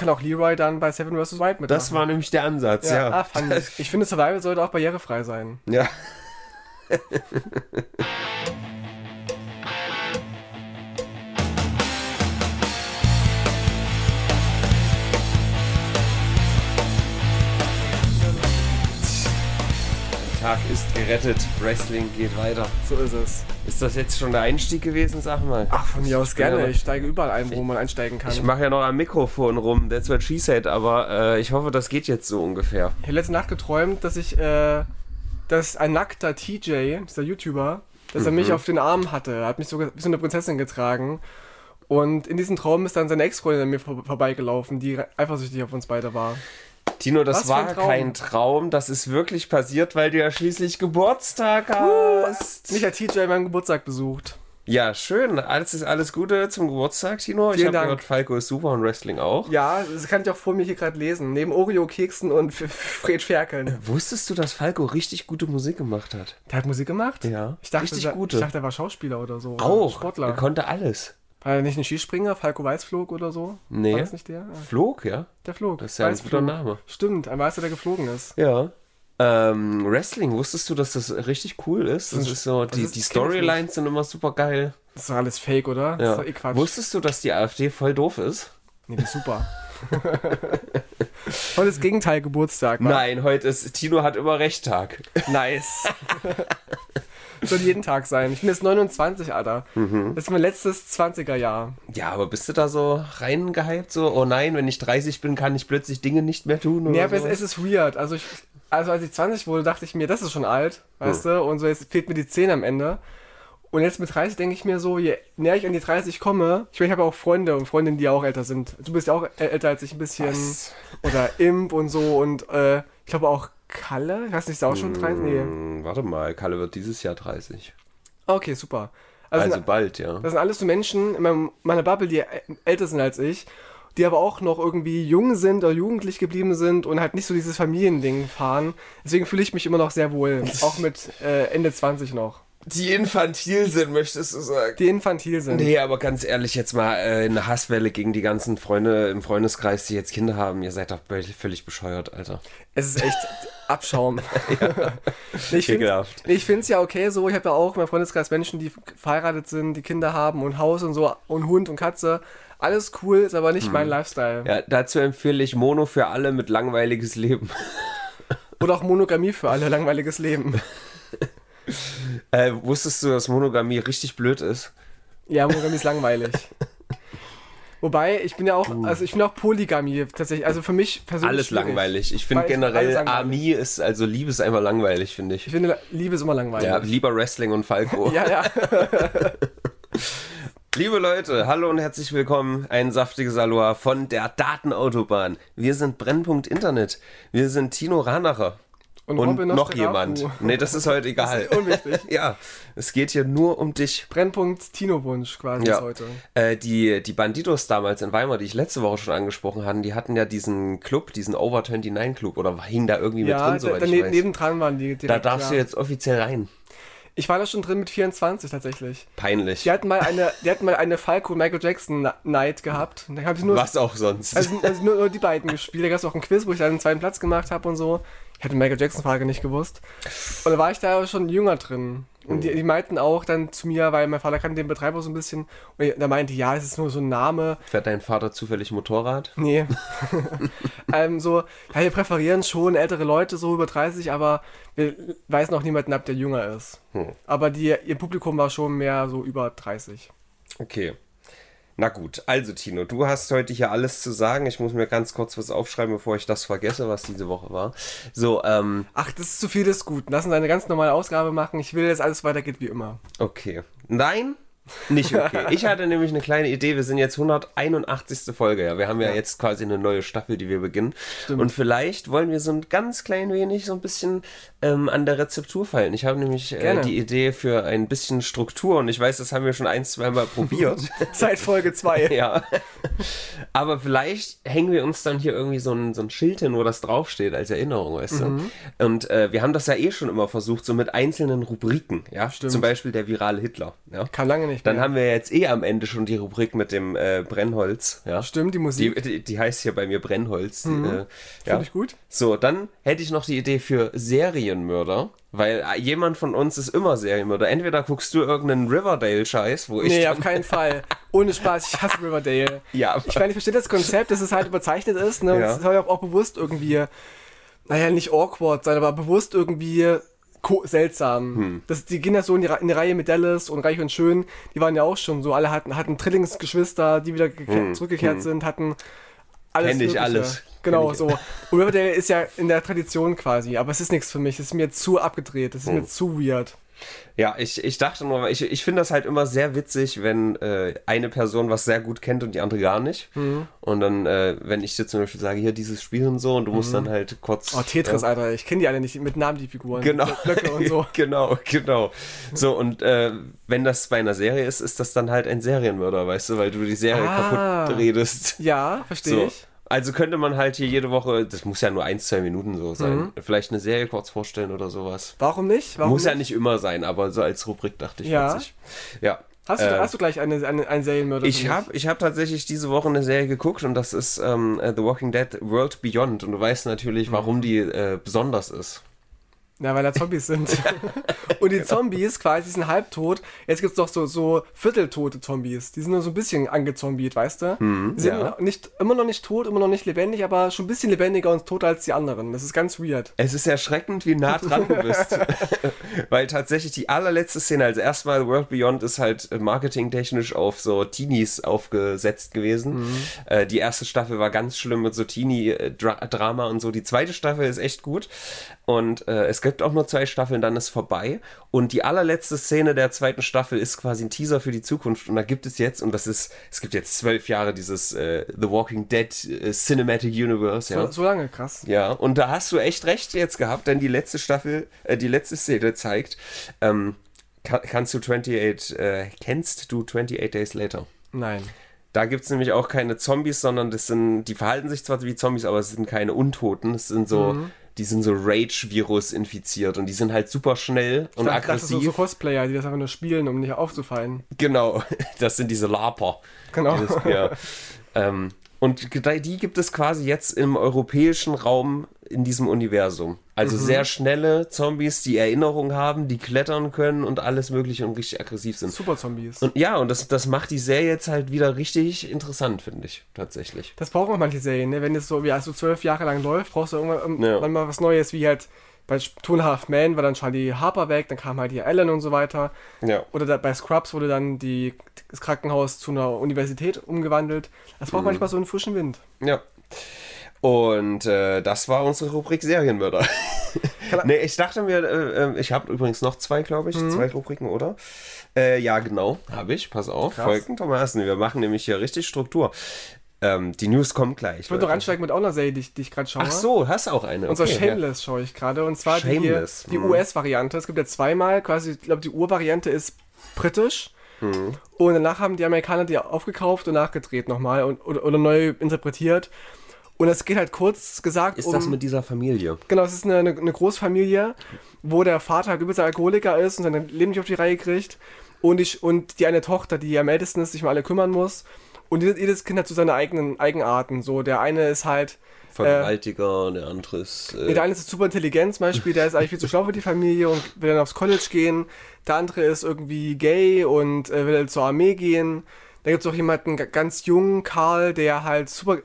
kann auch Leroy dann bei Seven vs. Wild mitmachen. Das war nämlich der Ansatz, ja. ja. Ah, fand ich. ich finde, Survival sollte auch barrierefrei sein. Ja. ist gerettet, Wrestling geht weiter. So ist es. Ist das jetzt schon der Einstieg gewesen, sag mal? Ach, von mir aus gerne. Ja. Ich steige überall ein, wo man einsteigen kann. Ich mache ja noch am Mikrofon rum, that's what she said, aber äh, ich hoffe, das geht jetzt so ungefähr. Ich habe letzte Nacht geträumt, dass ich, äh, dass ein nackter TJ, dieser YouTuber, dass er mich auf den Arm hatte. Er hat mich sogar wie so eine Prinzessin getragen. Und in diesem Traum ist dann seine Ex-Freundin an mir vor vorbeigelaufen, die eifersüchtig auf uns beide war. Tino, das Was war Traum. kein Traum, das ist wirklich passiert, weil du ja schließlich Geburtstag hast. Mich hat TJ meinen Geburtstag besucht. Ja, schön. Alles ist alles Gute zum Geburtstag, Tino. ich Vielen habe Dank. gehört, Falco ist super und Wrestling auch. Ja, das kann ich auch vor mir hier gerade lesen. Neben Oreo-Keksen und F- Fred Ferkeln. Wusstest du, dass Falco richtig gute Musik gemacht hat? Der hat Musik gemacht? Ja, Ich dachte, richtig der, gute. Ich dachte, er war Schauspieler oder so. Auch. Er Sportler. konnte alles. War er nicht ein Skispringer? Falco Weißflog oder so? Nee. War das nicht der? Flog, ja? Der flog. Das ist ja ein Weißflog. guter Name. Stimmt, ein Weißer, der geflogen ist. Ja. Ähm, Wrestling, wusstest du, dass das richtig cool ist? Das Das ist so, die, ist- die das Storylines sind immer super geil. Das ist doch alles fake, oder? Das Ja. ist doch eh Quatsch. Wusstest du, dass die AfD voll doof ist? nee, das ist super. Heute ist Gegenteil Geburtstag. wa? Nein, heute ist Tino hat immer recht Tag. Nice. Soll jeden Tag sein. Ich bin jetzt 29, Alter. Mhm. Das ist mein letztes 20er-Jahr. Ja, aber bist du da so reingehypt? So, oh nein, wenn ich 30 bin, kann ich plötzlich Dinge nicht mehr tun? Oder Nee, aber es, sowas? es ist weird. Also, ich, also als ich 20 wurde, dachte ich mir, das ist schon alt, weißt Hm. du? Und so jetzt fehlt mir die 10 am Ende. Und jetzt mit 30 denke ich mir so, je näher ich an die 30 komme, ich meine, ich habe auch Freunde und Freundinnen, die auch älter sind. Du bist ja auch äl- älter als ich ein bisschen. Was? Oder Imp und so. Und äh, ich glaube auch Kalle. Ich weiß nicht, ist auch schon 30? Nee. Hm, warte mal, Kalle wird dieses Jahr 30. Okay, super. Also, Also sind- bald, ja. das sind alles so Menschen in meinem, meiner Bubble, die älter sind als ich, die aber auch noch irgendwie jung sind oder jugendlich geblieben sind und halt nicht so dieses Familiending fahren. Deswegen fühle ich mich immer noch sehr wohl. Auch mit äh, Ende 20 noch. Die infantil sind, möchtest du sagen? Die infantil sind. Nee, aber ganz ehrlich, jetzt mal äh, eine Hasswelle gegen die ganzen Freunde im Freundeskreis, die jetzt Kinder haben. Ihr seid doch völlig- völlig bescheuert, Alter. Es ist echt Abschaum. nee, ich finde es ja okay so. Ich habe ja auch in meinem Freundeskreis Menschen, die verheiratet sind, die Kinder haben und Haus und so und Hund und Katze. Alles cool, ist aber nicht mein Lifestyle. Ja, dazu empfehle ich Mono für alle mit langweiliges Leben. Oder auch Monogamie für alle, langweiliges Leben. Äh, wusstest du, dass Monogamie richtig blöd ist? Ja, Monogamie ist langweilig. Wobei, ich bin ja auch, also ich bin auch Polygamie tatsächlich. Also für mich persönlich. Alles schwierig. langweilig. Ich finde generell. Armee ist, also Liebe ist einfach langweilig, finde ich. Ich finde, Liebe ist immer langweilig. Ja, lieber Wrestling und Falco. ja, ja. Liebe Leute, hallo und herzlich willkommen. Ein saftiges Aloha von der Datenautobahn. Wir sind Brennpunkt Internet. Wir sind Tino Ranacher. Und, Und noch jemand. Nee, das ist heute egal. Das ist unwichtig. ja, es geht hier nur um dich. Brennpunkt Tino-Wunsch quasi Ja. heute. Äh, die, die Bandidos damals in Weimar, die ich letzte Woche schon angesprochen hatte, die hatten ja diesen Club, diesen Over 29 Club oder hing da irgendwie mit Ja, drin, da, soweit ich weiß. nebendran waren die direkt. da darfst ja. du jetzt offiziell rein. Ich war da schon drin mit 24 tatsächlich. Peinlich. Die hatten mal eine, die hatten mal eine Falco Michael Jackson Night gehabt. Da ich nur, Was auch sonst. also, also nur, nur die beiden gespielt. Da gab es auch einen Quiz, wo ich dann den zweiten Platz gemacht habe und so. Ich hatte Michael Jackson-Frage nicht gewusst. Und da war ich da schon jünger drin. Und die, die meinten auch dann zu mir, weil mein Vater kannte den Betreiber so ein bisschen. Und da meinte, ja, es ist nur so ein Name. Fährt dein Vater zufällig Motorrad? Nee. ähm, so, ja, wir präferieren schon ältere Leute, so über 30, aber wir weisen auch niemanden ab, der jünger ist. Hm. Aber die, ihr Publikum war schon mehr so über 30. Okay. Na gut, also Tino, du hast heute hier alles zu sagen. Ich muss mir ganz kurz was aufschreiben, bevor ich das vergesse, was diese Woche war. So, ähm, Ach, das ist zu viel ist gut. Lass uns eine ganz normale Ausgabe machen. Ich will, dass alles weitergeht wie immer. okay. Nein, nicht okay. Ich hatte nämlich eine kleine Idee. Wir sind jetzt 181. Folge, ja. Wir haben ja, Ja. jetzt quasi eine neue Staffel, die wir beginnen. Stimmt. Und vielleicht wollen wir so ein ganz klein wenig so ein bisschen ähm, an der Rezeptur fallen. Ich habe nämlich äh, die Idee für ein bisschen Struktur und ich weiß, das haben wir schon ein, zwei Mal probiert. Seit Folge 2. Ja. Aber vielleicht hängen wir uns dann hier irgendwie so ein, so ein Schild hin, wo das draufsteht als Erinnerung, weißt Mhm. du? Und äh, wir haben das ja eh schon immer versucht, so mit einzelnen Rubriken, ja. Stimmt. Zum Beispiel der virale Hitler, ja. Kam lange nicht. Nicht Dann mehr. haben wir jetzt eh am Ende schon die Rubrik mit dem äh, Brennholz. Ja. Stimmt, die Musik. Die, die, die heißt hier bei mir Brennholz. Die, äh, ja. Finde ich gut. So, dann hätte ich noch die Idee für Serienmörder, weil äh, jemand von uns ist immer Serienmörder. Entweder guckst du irgendeinen Riverdale-Scheiß, wo ich. Nee, auf keinen Fall. Ohne Spaß, ich hasse Riverdale. Ja. Ich meine, ich verstehe das Konzept, dass es halt überzeichnet ist. Ne? Und Ja. Es soll ja auch, bewusst irgendwie, naja, nicht awkward sein, aber bewusst irgendwie seltsam. Hm. Das, die gehen ja so in die, in die Reihe mit Dallas und Reich und Schön. Die waren ja auch schon so. Alle hatten, hatten Trillingsgeschwister, die wieder geke- zurückgekehrt sind, hatten alles. Hm. Kenn ich Mögliche. alles. Genau, ich. so. Und Riverdale ist ja in der Tradition quasi, aber es ist nichts für mich. Es ist mir zu abgedreht. Es ist Hm. mir zu weird. Ja, ich, ich dachte nur, ich, ich finde das halt immer sehr witzig, wenn äh, eine Person was sehr gut kennt und die andere gar nicht. Mhm. Und dann, äh, wenn ich dir zum Beispiel sage, hier dieses Spiel und so, und du musst dann halt kurz. Oh, Tetris, ja, Alter. Ich kenne die alle nicht mit Namen, die Figuren. Genau. Blöcke und so. genau, genau. So, und äh, wenn das bei einer Serie ist, ist das dann halt ein Serienmörder, weißt du, weil du die Serie Ah. kaputt redest. Ja, verstehe So. ich. Also könnte man halt hier jede Woche, das muss ja nur ein, zwei Minuten so sein, Mhm. vielleicht eine Serie kurz vorstellen oder sowas. Warum nicht? Warum muss ja nicht immer sein, aber so als Rubrik dachte ich Ja. witzig. Ja. Hast du, Äh, hast du gleich eine, eine, einen Serienmörder? Ich habe ich hab tatsächlich diese Woche eine Serie geguckt und das ist ähm, äh, The Walking Dead World Beyond und du weißt natürlich, warum die äh, besonders ist. Ja, weil da Zombies sind. und die Zombies quasi sind halbtot. Jetzt gibt es doch so, so vierteltote Zombies. Die sind nur so ein bisschen angezombiert, weißt du? die sind ja. nicht, immer noch nicht tot, immer noch nicht lebendig, aber schon ein bisschen lebendiger und toter als die anderen. Das ist ganz weird. Es ist erschreckend, wie nah dran du bist. Weil tatsächlich die allerletzte Szene, also erstmal World Beyond ist halt äh, marketingtechnisch auf so Teenies aufgesetzt gewesen. Äh, die erste Staffel war ganz schlimm mit so Teenie-Drama und so. Die zweite Staffel ist echt gut. Und äh, es gibt auch nur zwei Staffeln, dann ist vorbei. Und die allerletzte Szene der zweiten Staffel ist quasi ein Teaser für die Zukunft. Und da gibt es jetzt, und das ist, es gibt jetzt zwölf Jahre dieses äh, The Walking Dead äh, Cinematic Universe. Ja. So, so lange, krass. Ja, und da hast du echt recht jetzt gehabt, denn die letzte Staffel, äh, die letzte Szene zeigt, ähm, kann, kannst du 28, äh, kennst du 28 Days Later? Nein. Da gibt es nämlich auch keine Zombies, sondern das sind, die verhalten sich zwar wie Zombies, aber es sind keine Untoten. Es sind so, die sind so Rage-Virus infiziert und die sind halt super schnell und dachte, das sind aggressiv. so Cosplayer, die das einfach nur spielen, um nicht aufzufallen. Genau, das sind diese Laper. Genau. Die das, ja. ähm, und die gibt es quasi jetzt im europäischen Raum in diesem Universum. Also Mhm. sehr schnelle Zombies, die Erinnerung haben, die klettern können und alles mögliche und richtig aggressiv sind. Super Zombies. Und ja, und das, das macht die Serie jetzt halt wieder richtig interessant, finde ich, tatsächlich. Das brauchen auch manche Serien, ne? Wenn es so wie also zwölf Jahre lang läuft, brauchst du irgendwann, Ja. irgendwann mal was Neues, wie halt bei Two and a Half Men war dann Charlie Harper weg, dann kam halt hier Ellen und so weiter. Ja. Oder da, bei Scrubs wurde dann die, das Krankenhaus zu einer Universität umgewandelt. Das Mhm. braucht manchmal so einen frischen Wind. Ja. Und äh, das war unsere Rubrik Serienmörder. nee, ich dachte mir, äh, äh, ich habe übrigens noch zwei, glaube ich, Mhm. zwei Rubriken, oder? Äh, ja, genau, habe ich. Pass auf, Krass. folgendermaßen. Wir machen nämlich hier richtig Struktur. Ähm, die News kommen gleich. Ich würde doch ansteigen mit auch einer Serie, die, ich- die ich gerade schaue. Ach so, hast auch eine. Okay, ja. Shameless schaue ich gerade. Und zwar die, Shameless, die mhm. US-Variante. Es gibt ja zweimal, quasi, ich glaube, die Urvariante ist britisch. Mhm. Und danach haben die Amerikaner die aufgekauft und nachgedreht nochmal und, oder, oder neu interpretiert. Und es geht halt kurz gesagt Ist um. das mit dieser Familie? Genau, es ist eine, eine, eine Großfamilie, wo der Vater halt übelster Alkoholiker ist und sein Leben nicht auf die Reihe kriegt. Und, ich, und die eine Tochter, die am ältesten ist, sich um alle kümmern muss. Und jedes, Kind hat so seine eigenen Eigenarten. So, der eine ist halt. Vergewaltiger, der andere ist. Nee, Äh, der eine ist super intelligent zum Beispiel, der ist eigentlich viel zu schlau für die Familie und will dann aufs College gehen. Der andere ist irgendwie gay und äh, will zur Armee gehen. Da gibt es auch jemanden ganz jungen, Karl, der halt super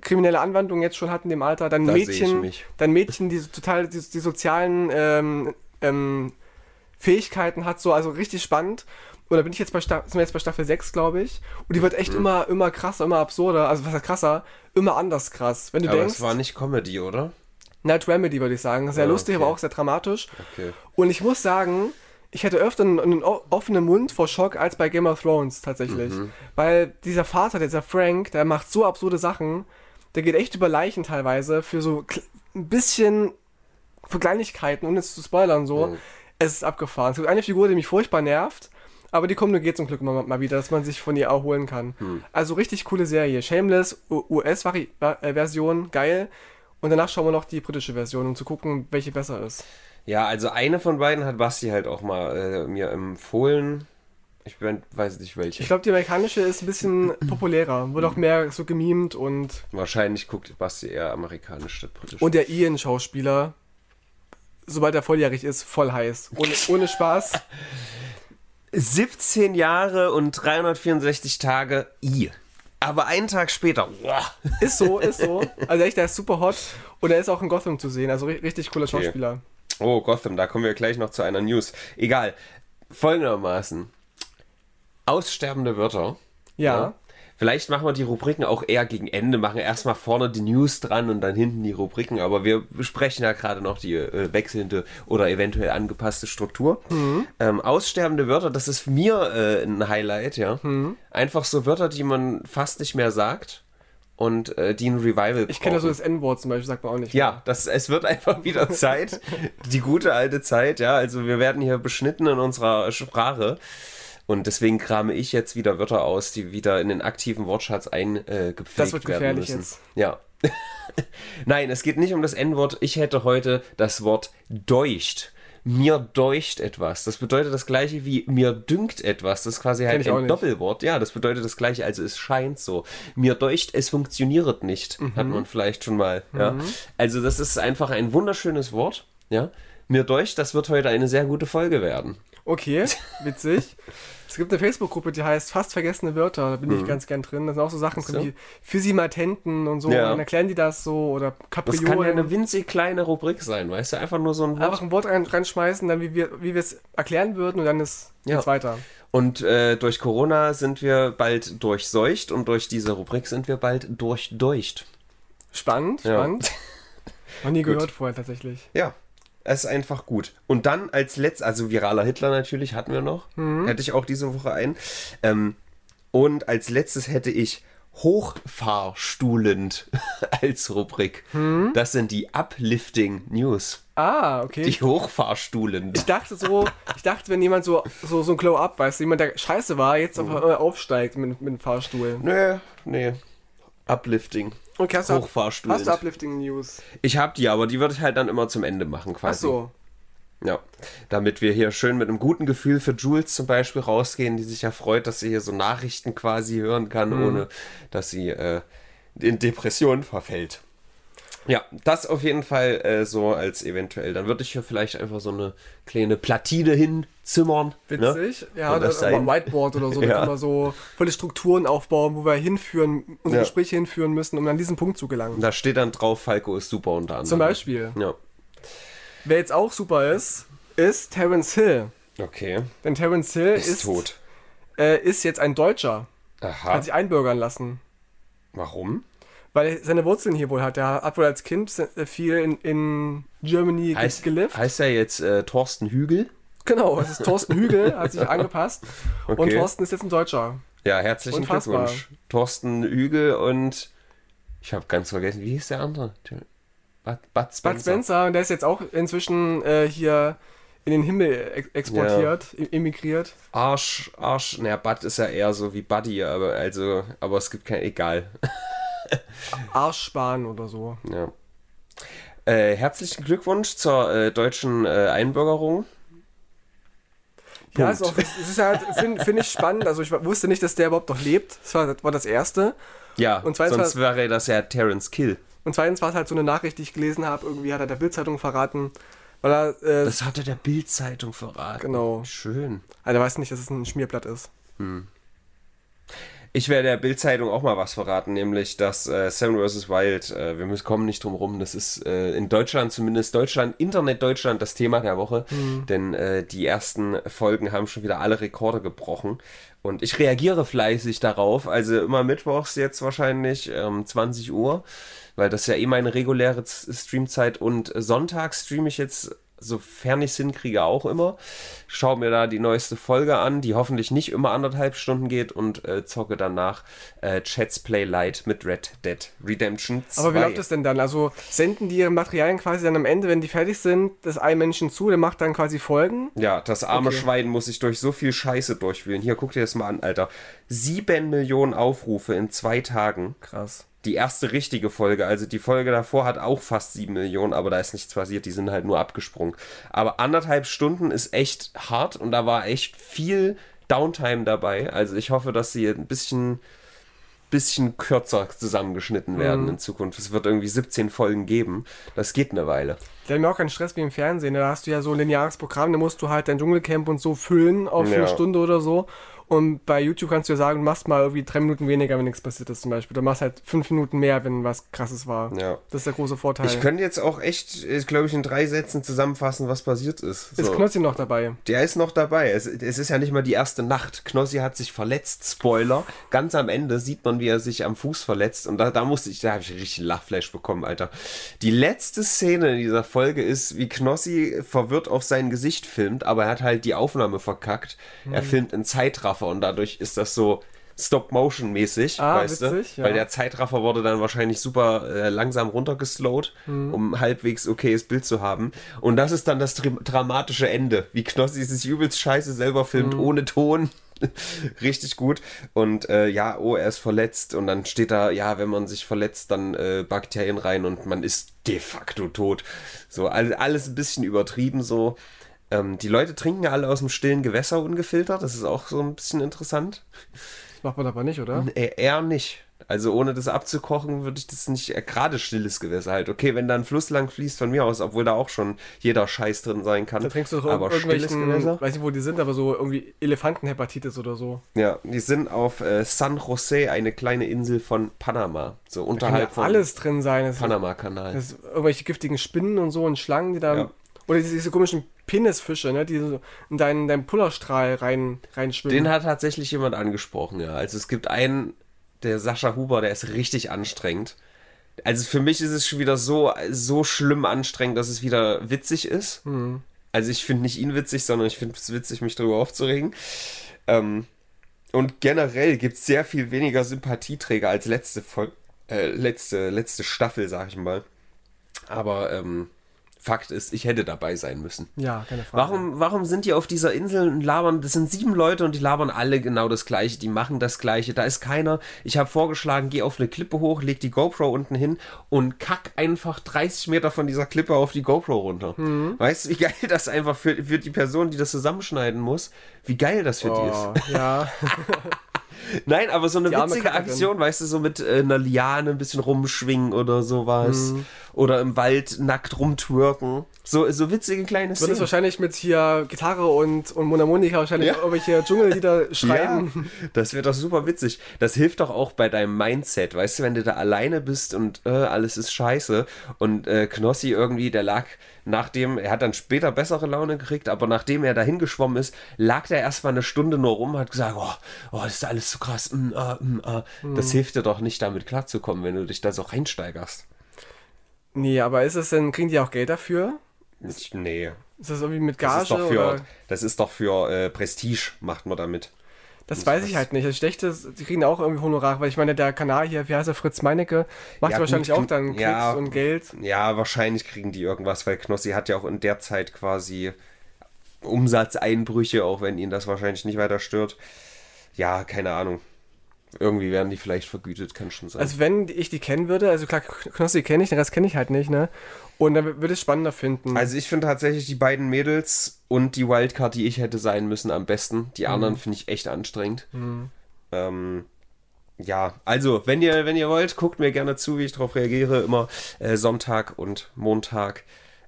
kriminelle Anwandlungen jetzt schon hat in dem Alter. Dann Da Mädchen, dann Mädchen, die total die, die sozialen ähm, ähm, Fähigkeiten hat, so also richtig spannend. Und da bin ich jetzt bei, Sta sind wir jetzt bei Staffel 6, glaube ich. Und die wird echt Mhm. immer, immer krasser, immer absurder. Also was heißt krasser? Immer anders krass. Wenn du aber denkst, es war nicht Comedy, oder? Night Remedy würde ich sagen. Sehr Ah, lustig, okay. aber auch sehr dramatisch. Okay. Und ich muss sagen, ich hätte öfter einen, einen offenen Mund vor Schock als bei Game of Thrones tatsächlich. Mhm. Weil dieser Vater, dieser Frank, der macht so absurde Sachen. Der geht echt über Leichen teilweise für so ein bisschen für Kleinigkeiten, ohne es zu spoilern so. Mhm. Es ist abgefahren. Es gibt eine Figur, die mich furchtbar nervt. Aber die kommt nur geht zum Glück mal, mal wieder, dass man sich von ihr erholen kann. Mhm. Also richtig coole Serie. Shameless, US-Version, geil. Und danach schauen wir noch die britische Version, um zu gucken, welche besser ist. Ja, also eine von beiden hat Basti halt auch mal äh, mir empfohlen. Ich bin, weiß nicht welche. Ich glaube, die amerikanische ist ein bisschen populärer. Wird auch mehr so gemimt und. Wahrscheinlich guckt Basti eher amerikanisch statt britisch. Und der Ian-Schauspieler, sobald er volljährig ist, voll heiß. Ohne, ohne Spaß. 17 Jahre und 364 Tage I. Aber einen Tag später, wow. Ist so, ist so. Also echt, der ist super hot. Und er ist auch in Gotham zu sehen. Also ri- richtig cooler Okay. Schauspieler. Oh, Gotham, da kommen wir gleich noch zu einer News. Egal. Folgendermaßen. Aussterbende Wörter. Ja. Vielleicht machen wir die Rubriken auch eher gegen Ende, machen erstmal vorne die News dran und dann hinten die Rubriken, aber wir besprechen ja gerade noch die äh, wechselnde oder eventuell angepasste Struktur. Ähm, aussterbende Wörter, das ist mir äh, ein Highlight, ja. Einfach so Wörter, die man fast nicht mehr sagt und äh, die ein Revival Ich kenne ja so brauchen. das N-Wort zum Beispiel, sagt man auch nicht. Ja, das, es wird einfach wieder Zeit. Die gute alte Zeit, ja. Also wir werden hier beschnitten in unserer Sprache. Und deswegen krame ich jetzt wieder Wörter aus, die wieder in den aktiven Wortschatz eingepflegt Das wird werden gefährlich müssen. jetzt. Ja. Nein, es geht nicht um das N-Wort. Ich hätte heute das Wort deucht. Mir deucht etwas. Das bedeutet das gleiche wie mir dünkt etwas. Das ist quasi halt ein. Doppelwort. Ja, das bedeutet das gleiche. Also es scheint so. Mir deucht, es funktioniert nicht. Mhm. Hat man vielleicht schon mal. Ja. Also das ist einfach ein wunderschönes Wort. Ja. Mir deucht, das wird heute eine sehr gute Folge werden. Okay, witzig. Es gibt eine Facebook-Gruppe, die heißt Fast vergessene Wörter. Da bin ich ganz gern drin. Da sind auch so Sachen Mhm. So. wie Physimatenten und so. Ja. Und dann erklären die das so oder Das kann ja Kapriolen. eine winzig kleine Rubrik sein, weißt du? Einfach nur so ein Wort. Einfach ein Wort rein, reinschmeißen, dann wie wir wie wir es erklären würden und dann ist Ja. geht's weiter. Und äh, durch Corona sind wir bald durchseucht und durch diese Rubrik sind wir bald durchdeucht. Spannend, Ja. spannend. Noch nie gehört vorher tatsächlich. Ja, es ist einfach gut. Und dann als letztes, also viraler Hitler natürlich hatten wir noch. Hätte ich auch diese Woche ein. Ähm, und als letztes hätte ich hochfahrstuhlend als Rubrik. Das sind die Uplifting News. Ah, okay. Die hochfahrstuhlend. ich dachte so, ich dachte, wenn jemand so, so, so ein Glow-Up, weißt du, jemand, der scheiße war, jetzt auf einmal aufsteigt mit, mit dem Fahrstuhl. Nö, nee. Uplifting. Okay, hast du, Hochfahrstuhlend. hast du Uplifting News? Ich hab die, aber die würde ich halt dann immer zum Ende machen Ach quasi. so. Ja, damit wir hier schön mit einem guten Gefühl für Jules zum Beispiel rausgehen, die sich ja freut, dass sie hier so Nachrichten quasi hören kann, Mhm. ohne dass sie äh, in Depressionen verfällt. Ja, das auf jeden Fall äh, so als eventuell. Dann würde ich hier vielleicht einfach so eine kleine Platine hinzimmern. Ne? Witzig. Ja, Soll oder das sein? Whiteboard oder so. Da Ja. können wir so volle Strukturen aufbauen, wo wir hinführen, unsere Ja. Gespräche hinführen müssen, um an diesen Punkt zu gelangen. Da steht dann drauf, Falco ist super unter anderem. Zum Beispiel. Ja, Wer jetzt auch super ist, ist Terence Hill. okay. Denn Terence Hill Ist, ist, tot. Äh, ist jetzt ein Deutscher. Aha. Hat sich einbürgern lassen. Warum? Weil er seine Wurzeln hier wohl hat. Er hat wohl als Kind se- viel in, in Germany ge- Heißt, gelebt. heißt er jetzt äh, Thorsten Hügel? Genau, es ist Thorsten Hügel, hat sich angepasst. Und Okay. Thorsten ist jetzt ein Deutscher. Ja, herzlichen Unfassbar. Glückwunsch. Thorsten Hügel und ich habe ganz vergessen, wie hieß der andere? Bud, Bud Spencer. Bud Spencer, und der ist jetzt auch inzwischen äh, hier in den Himmel ex exportiert, i- emigriert. Arsch, Arsch, naja, Bud ist ja eher so wie Buddy, aber also, aber es gibt kein, egal. Arschbahn oder so. Ja. Äh, herzlichen Glückwunsch zur äh, deutschen äh, Einbürgerung. Ja, Punkt. ist auch, es ist halt, finde find ich spannend. Also ich wusste nicht, dass der überhaupt noch lebt. Das war, das war das Erste. Ja, Und zweitens sonst wäre das ja Terence Kill. Und zweitens war es halt so eine Nachricht, die ich gelesen habe. Irgendwie hat er der Bildzeitung verraten, weil er, äh, Das hatte der Bild-Zeitung verraten. Genau. Schön. also er weiß nicht, dass es ein Schmierblatt ist. Ich werde der Bild-Zeitung auch mal was verraten, nämlich dass äh, Seven vs. Wild, äh, wir müssen, kommen nicht drum rum, das ist äh, in Deutschland, zumindest Deutschland, Internet Deutschland, das Thema der Woche, denn äh, die ersten Folgen haben schon wieder alle Rekorde gebrochen. Und ich reagiere fleißig darauf, also immer mittwochs jetzt wahrscheinlich ähm, 20 Uhr, weil das ist ja eh meine reguläre Streamzeit. Und Sonntag streame ich jetzt sofern ich es hinkriege, auch immer. Schau mir da die neueste Folge an, die hoffentlich nicht immer anderthalb Stunden geht und äh, zocke danach äh, Chats Play Light mit Red Dead Redemption 2. Aber wie läuft das denn dann? Also senden die ihre Materialien quasi dann am Ende, wenn die fertig sind, das einem Menschen zu, der macht dann quasi Folgen? Ja, das arme Okay. Schwein muss sich durch so viel Scheiße durchwühlen. Hier, guck dir das mal an, Alter. Sieben Millionen Aufrufe in zwei Tagen. Krass. Die erste richtige Folge, also die Folge davor hat auch fast sieben Millionen, aber da ist nichts passiert, die sind halt nur abgesprungen. Aber anderthalb Stunden ist echt hart und da war echt viel Downtime dabei. Also ich hoffe, dass sie ein bisschen, bisschen kürzer zusammengeschnitten werden in Zukunft. Es wird irgendwie 17 Folgen geben. Das geht eine Weile. Die haben ja auch keinen Stress wie im Fernsehen. Da hast du ja so ein lineares Programm, da musst du halt dein Dschungelcamp und so füllen auf Ja. eine Stunde oder so. Und bei YouTube kannst du ja sagen, du machst mal irgendwie drei Minuten weniger, wenn nichts passiert ist zum Beispiel. Du machst halt fünf Minuten mehr, wenn was krasses war. Ja. Das ist der große Vorteil. Ich könnte jetzt auch echt, glaube ich, in drei Sätzen zusammenfassen, was passiert ist. ist So. Knossi noch dabei? Der ist noch dabei. Es, es ist ja nicht mal die erste Nacht. Knossi hat sich verletzt. Spoiler. Ganz am Ende sieht man, wie er sich am Fuß verletzt. Und da, da musste ich, da habe ich richtig einen Lachflash bekommen, Alter. Die letzte Szene in dieser Folge ist, wie Knossi verwirrt auf sein Gesicht filmt, aber er hat halt die Aufnahme verkackt. Er filmt in Zeitraffer und dadurch ist das so Stop-Motion-mäßig, Ah, weißt witzig, du? ja. Weil der Zeitraffer wurde dann wahrscheinlich super äh, langsam runtergeslowt, Mhm. um halbwegs okayes Bild zu haben. Und das ist dann das dr dramatische Ende, wie Knossi sich übelst scheiße selber filmt, Mhm. ohne Ton. Richtig gut. Und äh, ja, oh, er ist verletzt. Und dann steht da, ja, wenn man sich verletzt, dann äh, Bakterien rein und man ist de facto tot. So, all, alles ein bisschen übertrieben so. Ähm, die Leute trinken ja alle aus dem stillen Gewässer ungefiltert. Das ist auch so ein bisschen interessant. Das macht man aber nicht, oder? Äh, eher nicht. Also ohne das abzukochen, würde ich das nicht, äh, gerade stilles Gewässer halt. Okay, wenn da ein Fluss lang fließt von mir aus, obwohl da auch schon jeder Scheiß drin sein kann. Da trinkst du doch aber stilles Gewässer. weiß nicht, wo die sind, aber so irgendwie Elefantenhepatitis oder so. Ja, die sind auf äh, San José, eine kleine Insel von Panama. So Kann ja unterhalb von alles drin sein. Panama-Kanal. irgendwelche giftigen Spinnen und so und Schlangen, die da. Ja. Oder diese, diese komischen Penisfische, ne, die so in deinen, deinen Pullerstrahl rein, reinschwimmen. Den hat tatsächlich jemand angesprochen, ja. Also es gibt einen, der Sascha Huber, der ist richtig anstrengend. Also für mich ist es schon wieder so, so schlimm anstrengend, dass es wieder witzig ist. Also ich finde nicht ihn witzig, sondern ich finde es witzig, mich darüber aufzuregen. Ähm, und generell gibt es sehr viel weniger Sympathieträger als letzte, Fol äh, letzte, letzte Staffel, sag ich mal. Aber ähm, Fakt ist, ich hätte dabei sein müssen. ja, keine Frage. Warum, warum sind die auf dieser Insel und labern? Das sind sieben Leute und die labern alle genau das Gleiche. Die machen das Gleiche. Da ist keiner. Ich habe vorgeschlagen, geh auf eine Klippe hoch, leg die GoPro unten hin und kack einfach 30 Meter von dieser Klippe auf die GoPro runter. Weißt du, wie geil das einfach für, für die Person, die das zusammenschneiden muss, wie geil das für die ist. Oh, ja. Nein, aber so eine witzige. Aktion, weißt du, so mit äh, einer Liane ein bisschen rumschwingen oder sowas. Mhm. Oder im Wald nackt rumtwerken. So, so witzige kleine Wird es Szenen. wahrscheinlich mit hier Gitarre und, und Mundharmonika wahrscheinlich Ja. irgendwelche Dschungellieder schreiben. Ja, das wird doch super witzig. Das hilft doch auch bei deinem Mindset, weißt du, wenn du da alleine bist und äh, alles ist scheiße und äh, Knossi irgendwie, der lag nachdem, er hat dann später bessere Laune gekriegt, aber nachdem er dahin geschwommen ist, lag der erstmal eine Stunde nur rum, hat gesagt, oh, oh das ist alles so krass. Mm, äh, mm, äh. Das hilft dir doch nicht, damit klarzukommen, wenn du dich da so reinsteigerst. Nee, aber ist es denn, kriegen die auch Geld dafür? Ich, nee, Ist das irgendwie mit das Gage ist doch für, oder? das ist doch für äh, Prestige, macht man damit. Das weiß ich halt nicht. Das Schlechte ist, die kriegen auch irgendwie Honorar, weil ich meine, der Kanal hier, wie heißt er, Fritz Meinecke, macht ja, wahrscheinlich gut, auch dann Klicks ja. und Geld. Ja, wahrscheinlich kriegen die irgendwas, weil Knossi hat ja auch in der Zeit quasi Umsatzeinbrüche, auch wenn ihn das wahrscheinlich nicht weiter stört. Ja, keine Ahnung. Irgendwie werden die vielleicht vergütet, kann schon sein. Also wenn ich die kennen würde, also klar, Knossi kenne ich, den Rest kenne ich halt nicht, ne? Und dann würde ich es spannender finden. Also ich finde tatsächlich die beiden Mädels und die Wildcard, die ich hätte sein müssen, am besten. Die anderen finde ich echt anstrengend. Ähm, ja, also wenn ihr, wenn ihr wollt, guckt mir gerne zu, wie ich darauf reagiere. Immer äh, Sonntag und Montag,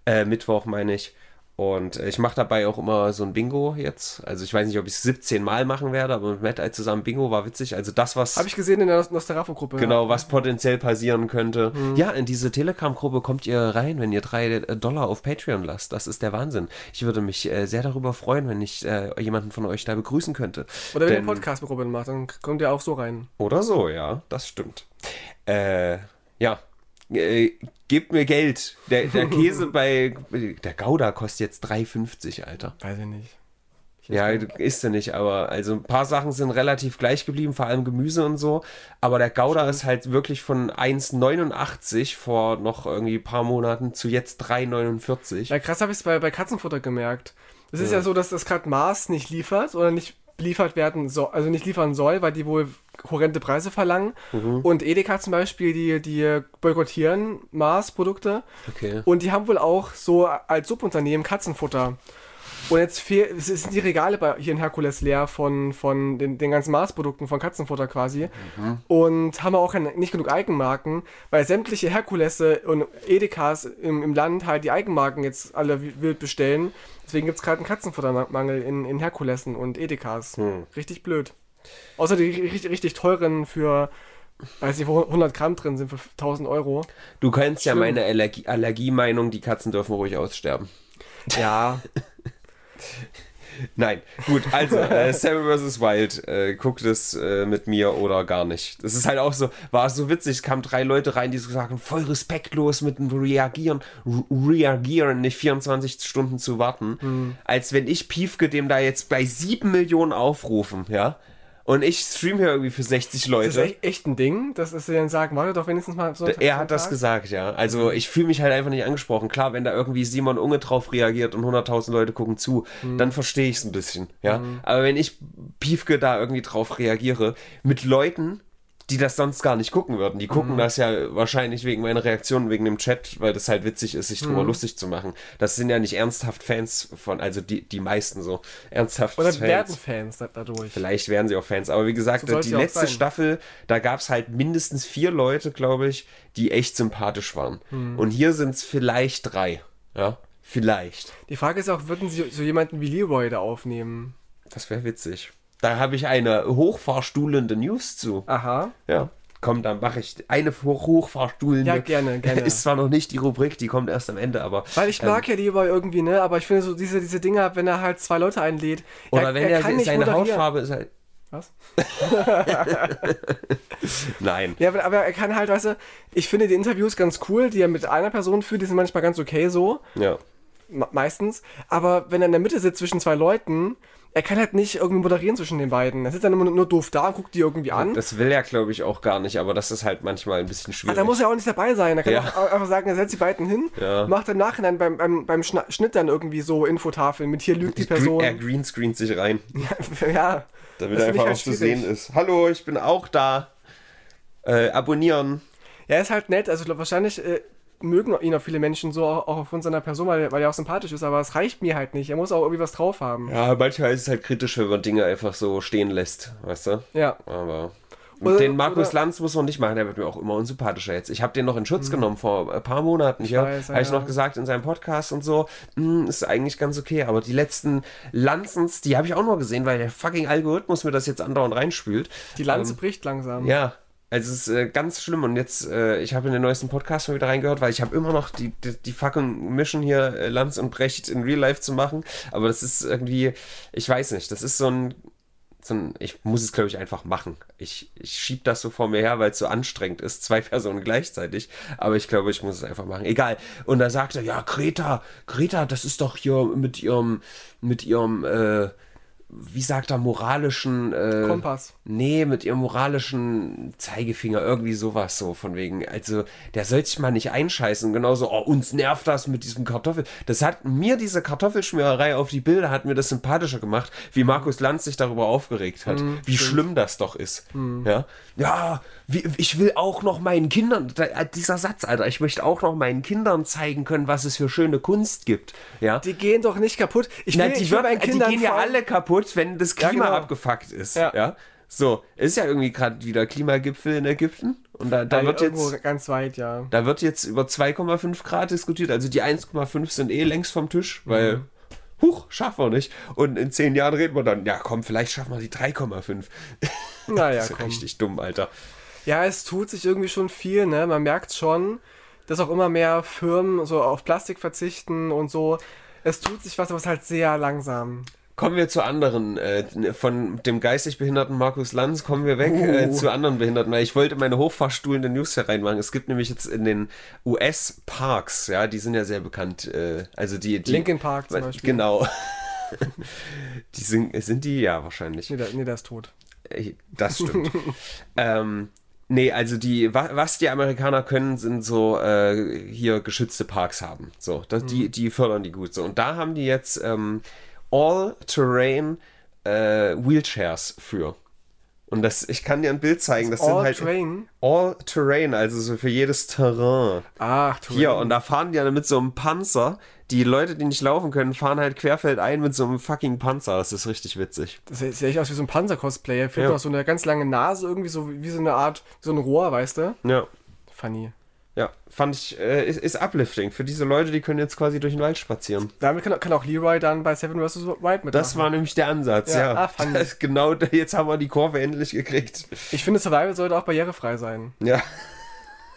äh, Mittwoch meine ich. Und äh, ich mache dabei auch immer so ein Bingo jetzt. Also ich weiß nicht, ob ich es 17 Mal machen werde, aber mit Matt zusammen Bingo war witzig. Also das, was... Habe ich gesehen in der Nost- Nostarafo-Gruppe. Genau, was potenziell passieren könnte. Ja, in diese Telegram-Gruppe kommt ihr rein, wenn ihr drei äh, Dollar auf Patreon lasst. Das ist der Wahnsinn. Ich würde mich äh, sehr darüber freuen, wenn ich äh, jemanden von euch da begrüßen könnte. Oder wenn ihr Denn- einen Podcast mit Robin macht, dann kommt ihr auch so rein. Oder so, ja, das stimmt. Äh, ja. Äh, gebt mir Geld. Der, der Käse bei. Der Gouda kostet jetzt 3,50, Alter. Weiß ich nicht. Ich Ja, ist er nicht, aber also ein paar Sachen sind relativ gleich geblieben, vor allem Gemüse und so. Aber der Gouda ist halt wirklich von 1,89 vor noch irgendwie ein paar Monaten zu jetzt 3,49. Ja, krass habe ich es bei, bei Katzenfutter gemerkt. Es ist ja so, dass das gerade Mars nicht liefert oder nicht beliefert werden soll, also nicht liefern soll, weil die wohl horrende Preise verlangen. Mhm. Und Edeka zum Beispiel, die, die boykottieren Mars-Produkte. Okay. Und die haben wohl auch so als Subunternehmen Katzenfutter. Und jetzt fehl, es sind die Regale bei, hier in Herkules leer von, von den, den ganzen Maßprodukten von Katzenfutter quasi. Mhm. Und haben auch nicht genug Eigenmarken, weil sämtliche Herkulesse und Edekas im, im Land halt die Eigenmarken jetzt alle wi- wild bestellen. Deswegen gibt es gerade einen Katzenfuttermangel in, in Herkulessen und Edekas. Hm. Richtig blöd. Außer die richtig, richtig teuren für, weiß nicht, wo 100 Gramm drin sind für 1000 Euro. Du kennst ja meine Allergie Allergiemeinung, die Katzen dürfen ruhig aussterben. Ja, Nein, gut, also äh, Seven vs. Wild, äh, guckt es äh, mit mir oder gar nicht. Das ist halt auch so, war so witzig, es kamen drei Leute rein, die so sagen, voll respektlos mit dem Reagieren, reagieren, nicht 24 Stunden zu warten, als wenn ich Piefke dem da jetzt bei 7 Millionen aufrufen, ja, und ich stream hier irgendwie für 60 Leute. das ist echt, echt ein Ding, dass sie dann sagen, warte doch wenigstens mal so. Er hat das gesagt, ja. Also ich fühle mich halt einfach nicht angesprochen. Klar, wenn da irgendwie Simon Unge drauf reagiert und 100.000 Leute gucken zu, dann verstehe ich es ein bisschen, ja. Aber wenn ich Piefke da irgendwie drauf reagiere, mit Leuten, die das sonst gar nicht gucken würden, die gucken das ja wahrscheinlich wegen meiner Reaktion, wegen dem Chat, weil das halt witzig ist, sich drüber lustig zu machen. Das sind ja nicht ernsthaft Fans von, also die, die meisten so, ernsthaft Oder Fans. werden Fans da- dadurch. Vielleicht wären sie auch Fans. Aber wie gesagt, So die letzte sein. Staffel, da gab es halt mindestens vier Leute, glaube ich, die echt sympathisch waren. Hm. Und hier sind es vielleicht drei. Ja, vielleicht. Die Frage ist auch, würden sie so jemanden wie Leroy da aufnehmen? Das wäre witzig. Da habe ich eine hochfahrstuhlende News zu. Aha. Ja. Komm, dann mache ich eine hoch hochfahrstuhlende. Ja, gerne, gerne. Ist zwar noch nicht die Rubrik, die kommt erst am Ende, aber. Weil ich mag ja Leroy irgendwie, ne? Aber ich finde so diese, diese Dinger, wenn er halt zwei Leute einlädt. Oder er, wenn er er, seine. Hautfarbe ist halt. Was? Nein. Ja, aber, aber er kann halt, weißt du, ich finde die Interviews ganz cool, die er mit einer Person führt, die sind manchmal ganz okay so. Ja. Me- meistens. Aber wenn er in der Mitte sitzt zwischen zwei Leuten, er kann halt nicht irgendwie moderieren zwischen den beiden. Er sitzt dann immer nur doof da und guckt die irgendwie an. Das will er, glaube ich, auch gar nicht, aber das ist halt manchmal ein bisschen Ah, schwierig. da muss er auch nicht dabei sein. Er kann Ja. auch einfach sagen, er setzt die beiden hin, Ja. macht im Nachhinein beim, beim, beim Schnitt dann irgendwie so Infotafeln mit hier lügt die Person. Er greenscreent sich rein. ja. Damit Das er einfach halt auch zu schwierig. sehen ist. Hallo, ich bin auch da. Äh, abonnieren. Ja, ist halt nett. Also wahrscheinlich äh, mögen ihn auch viele Menschen so, auch, aufgrund seiner Person, weil, weil er auch sympathisch ist, aber es reicht mir halt nicht. Er muss auch irgendwie was drauf haben. Ja, manchmal ist es halt kritisch, wenn man Dinge einfach so stehen lässt, weißt du? Ja. Aber. Oder- den Markus oder- Lanz muss man nicht machen, der wird mir auch immer unsympathischer jetzt. Ich habe den noch in Schutz genommen vor ein paar Monaten. Mhm. weiß, ja, habe ich ja. noch gesagt in seinem Podcast und so, hm, ist eigentlich ganz okay. Aber die letzten Lanzens, die habe ich auch nur gesehen, weil der fucking Algorithmus mir das jetzt andauernd reinspült. Die Lanze bricht langsam. Ähm, Ja, also es ist äh, ganz schlimm und jetzt, äh, ich habe in den neuesten Podcast mal wieder reingehört, weil ich habe immer noch die, die, die fucking Mission hier, äh, Lanz und Brecht in Real Life zu machen, aber das ist irgendwie, ich weiß nicht, das ist so ein, so ein ich muss es glaube ich einfach machen. Ich, ich schieb das so vor mir her, weil es so anstrengend ist, zwei Personen gleichzeitig, aber ich glaube, ich muss es einfach machen. Egal. Und da sagt er, ja, Greta, Greta, das ist doch hier mit ihrem, mit ihrem, äh, wie sagt er, moralischen äh, Kompass. Nee, mit ihrem moralischen Zeigefinger, irgendwie sowas so, von wegen, also, der soll sich mal nicht einscheißen. Genauso, oh, uns nervt das mit diesem Kartoffel. Das hat mir diese Kartoffelschmiererei auf die Bilder, hat mir das sympathischer gemacht, wie Markus Lanz sich darüber aufgeregt hat. wie schlimm das doch ist. Ja, ja wie, ich will auch noch meinen Kindern, da, äh, dieser Satz, Alter, ich möchte auch noch meinen Kindern zeigen können, was es für schöne Kunst gibt. Ja. Die gehen doch nicht kaputt. Ich Na, will, die, ich will meinen die Kindern gehen ja alle kaputt, wenn das Ja, Klima genau. abgefuckt ist. Ja. Ja. So, ist ja irgendwie gerade wieder Klimagipfel in Ägypten. Und da, da Ja, wird jetzt. ganz weit, ja. Da wird jetzt über 2,5 Grad diskutiert. Also die 1,5 sind eh längst vom Tisch, weil, Mhm. huch, schaffen wir nicht. Und in 10 Jahren reden wir dann, ja komm, vielleicht schaffen wir die 3,5. Naja, das ist ja richtig dumm, Alter. Ja, es tut sich irgendwie schon viel, ne? Man merkt schon, dass auch immer mehr Firmen so auf Plastik verzichten und so. Es tut sich was, aber es ist halt sehr langsam. Kommen wir zu anderen. Äh, von dem geistig behinderten Markus Lanz kommen wir weg äh, Uh. zu anderen Behinderten. Weil ich wollte meine hochfahrstuhlende News hier reinmachen. Es gibt nämlich jetzt in den US-Parks, ja, die sind ja sehr bekannt. Äh, also die, die Linkin Park zum Beispiel. Genau. die sind, sind die ja wahrscheinlich. Nee, der, nee, der ist tot. Äh, Das stimmt. ähm, nee, also die, wa, was die Amerikaner können, sind so äh, hier geschützte Parks haben. So, das, die, die fördern die gut. So, und da haben die jetzt ähm, All-Terrain äh, Wheelchairs für. Und das, ich kann dir ein Bild zeigen. Das, All sind halt Terrain? All Terrain, also so für jedes Terrain. Ach, Terrain. Hier, und da fahren die dann mit so einem Panzer. Die Leute, die nicht laufen können, fahren halt querfeld ein mit so einem fucking Panzer. Das ist richtig witzig. Das sieht echt aus wie so ein Panzer-Cosplayer. Fehlt Ja. noch so eine ganz lange Nase, irgendwie so wie so eine Art, so ein Rohr, weißt du? Ja. Funny. Ja, fand ich, äh, ist, ist uplifting. Für diese Leute, die können jetzt quasi durch den Wald spazieren. Damit kann, kann auch Leroy dann bei Seven vs. Wild mitmachen. Das war nämlich der Ansatz, Ja, ja. ah, fand ich. genau, jetzt haben wir die Kurve endlich gekriegt. Ich finde, Survival sollte auch barrierefrei sein. Ja.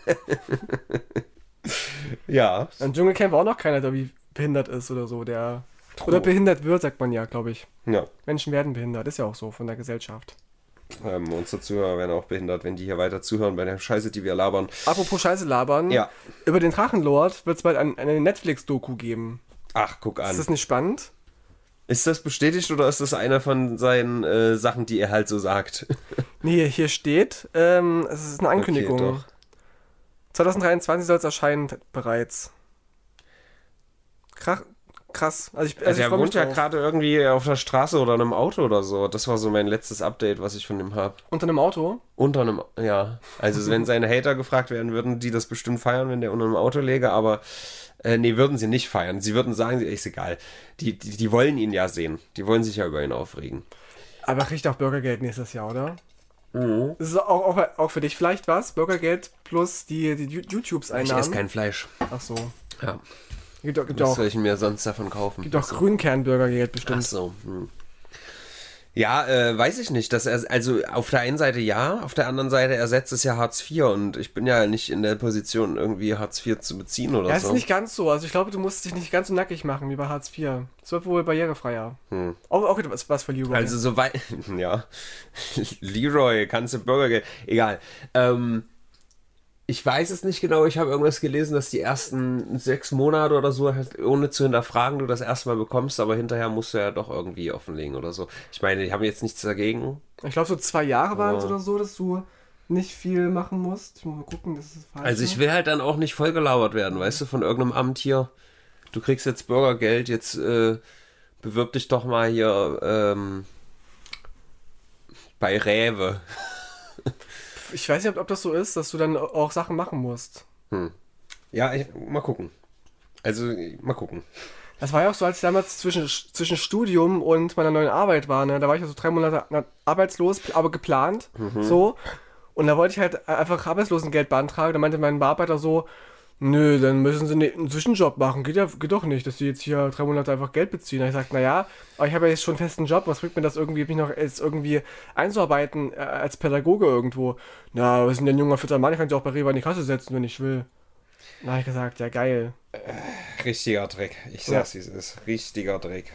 ja. Im Dschungelcamp war auch noch keiner, der wie behindert ist oder so. Der oder behindert wird, sagt man ja, glaube ich. Ja. Menschen werden behindert, ist ja auch so von der Gesellschaft. Ähm, unsere Zuhörer werden auch behindert, wenn die hier weiter zuhören bei der Scheiße, die wir labern. Apropos Scheiße labern. Ja. Über den Drachenlord wird es bald ein, eine Netflix-Doku geben. Ach, guck Ist an. das nicht spannend? Ist das bestätigt oder ist das eine von seinen äh, Sachen, die er halt so sagt? Nee, hier steht, ähm, es ist eine Ankündigung. Okay, doch. 2023 soll es erscheinen bereits. Krach, krass. Also ich, also Also ich er mich wohnt ja gerade irgendwie auf der Straße oder in einem Auto oder so. Das war so mein letztes Update, was ich von ihm habe. Unter einem Auto. Unter einem, ja. Also wenn seine Hater gefragt werden, würden die das bestimmt feiern, wenn der unter einem Auto läge, aber äh, nee, würden sie nicht feiern. Sie würden sagen, ist egal. Die, die, die wollen ihn ja sehen. Die wollen sich ja über ihn aufregen. Aber kriegt auch Bürgergeld nächstes Jahr, oder? Mhm. Das ist auch, auch, auch für dich vielleicht was? Bürgergeld plus die, die Ich esse kein Fleisch. Ach so. Ja. Gibt, auch- gibt Was auch, soll ich mir sonst davon kaufen? gibt auch Grünkernbürgergeld bestimmt. Ach so. Hm. Ja, äh, weiß ich nicht. Dass er, also auf der einen Seite ja, auf der anderen Seite ersetzt es ja Hartz IV und ich bin ja nicht in der Position, irgendwie Hartz IV zu beziehen oder Ja, so. ist nicht ganz so. Also ich glaube, du musst dich nicht ganz so nackig machen wie bei Hartz IV. Es wird wohl barrierefreier. Auch, auch etwas was für Leroy. Hm. Also soweit, ja, Leroy, kannst du Bürgergeld, egal. Ähm, ich weiß es nicht genau, ich habe irgendwas gelesen, dass die ersten sechs Monate oder so, halt ohne zu hinterfragen, du das erstmal bekommst, aber hinterher musst du ja doch irgendwie offenlegen oder so. Ich meine, die haben jetzt nichts dagegen. ich glaube, so zwei Jahre waren es oder so, dass du nicht viel machen musst. Ich muss mal gucken, das ist falsch. Also ich will halt dann auch nicht vollgelabert werden, weißt du, von irgendeinem Amt hier. Du kriegst jetzt Bürgergeld, jetzt äh, bewirb dich doch mal hier ähm, bei Rewe. Ich weiß nicht, ob, das so ist, dass du dann auch Sachen machen musst. Ja, ich, mal gucken. Also, mal gucken. Das war ja auch so, als ich damals zwischen, zwischen Studium und meiner neuen Arbeit war. Ne? Da war ich ja so drei Monate na- arbeitslos, aber geplant. Mhm. So. Und da wollte ich halt einfach Arbeitslosengeld beantragen. Da meinte mein Bearbeiter so, nö, dann müssen sie ne- einen Zwischenjob machen. Geht ja geht doch nicht, dass sie jetzt hier drei Monate einfach Geld beziehen. Da hab ich gesagt, naja, aber ich habe ja jetzt schon einen festen Job. Was bringt mir das irgendwie, mich noch jetzt irgendwie einzuarbeiten äh, als Pädagoge irgendwo? Na, was ist denn ein junger, fitter Mann? Ich kann sich auch bei Rewe an die Kasse setzen, wenn ich will. Da habe ich gesagt, ja geil. Richtiger Dreck. Ich Ja. sag's, wie es ist. Richtiger Dreck.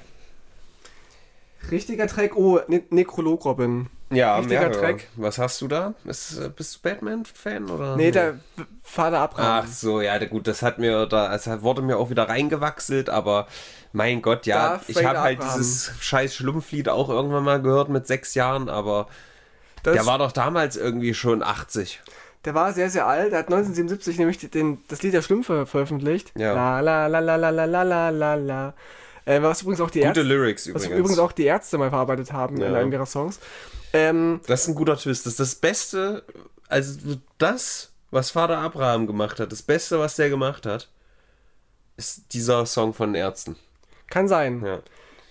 Richtiger Track, oh, ne Nekrolog Robin. Ja, Richtiger mehrere. Dreck. Was hast du da? Ist, äh, bist du Batman-Fan oder? Nee, der Vater Abraham. Ach so, ja, gut, das hat mir da, es wurde mir auch wieder reingewachselt, aber mein Gott, ja, Darth ich habe halt dieses scheiß Schlumpflied auch irgendwann mal gehört mit sechs Jahren, aber das, der war doch damals irgendwie schon 80. der war sehr, sehr alt. Der hat 1977 nämlich den, das Lied der Schlümpfe veröffentlicht. Ja. La la la la la la la la la. Äh, was übrigens auch die Gute Ärzte, Lyrics was übrigens. übrigens auch die Ärzte mal verarbeitet haben in Ja. einem ihrer Songs. Ähm, Das ist ein guter Twist. Das ist das Beste, also das, was Vater Abraham gemacht hat, das Beste, was der gemacht hat, ist dieser Song von den Ärzten. kann sein. Ja.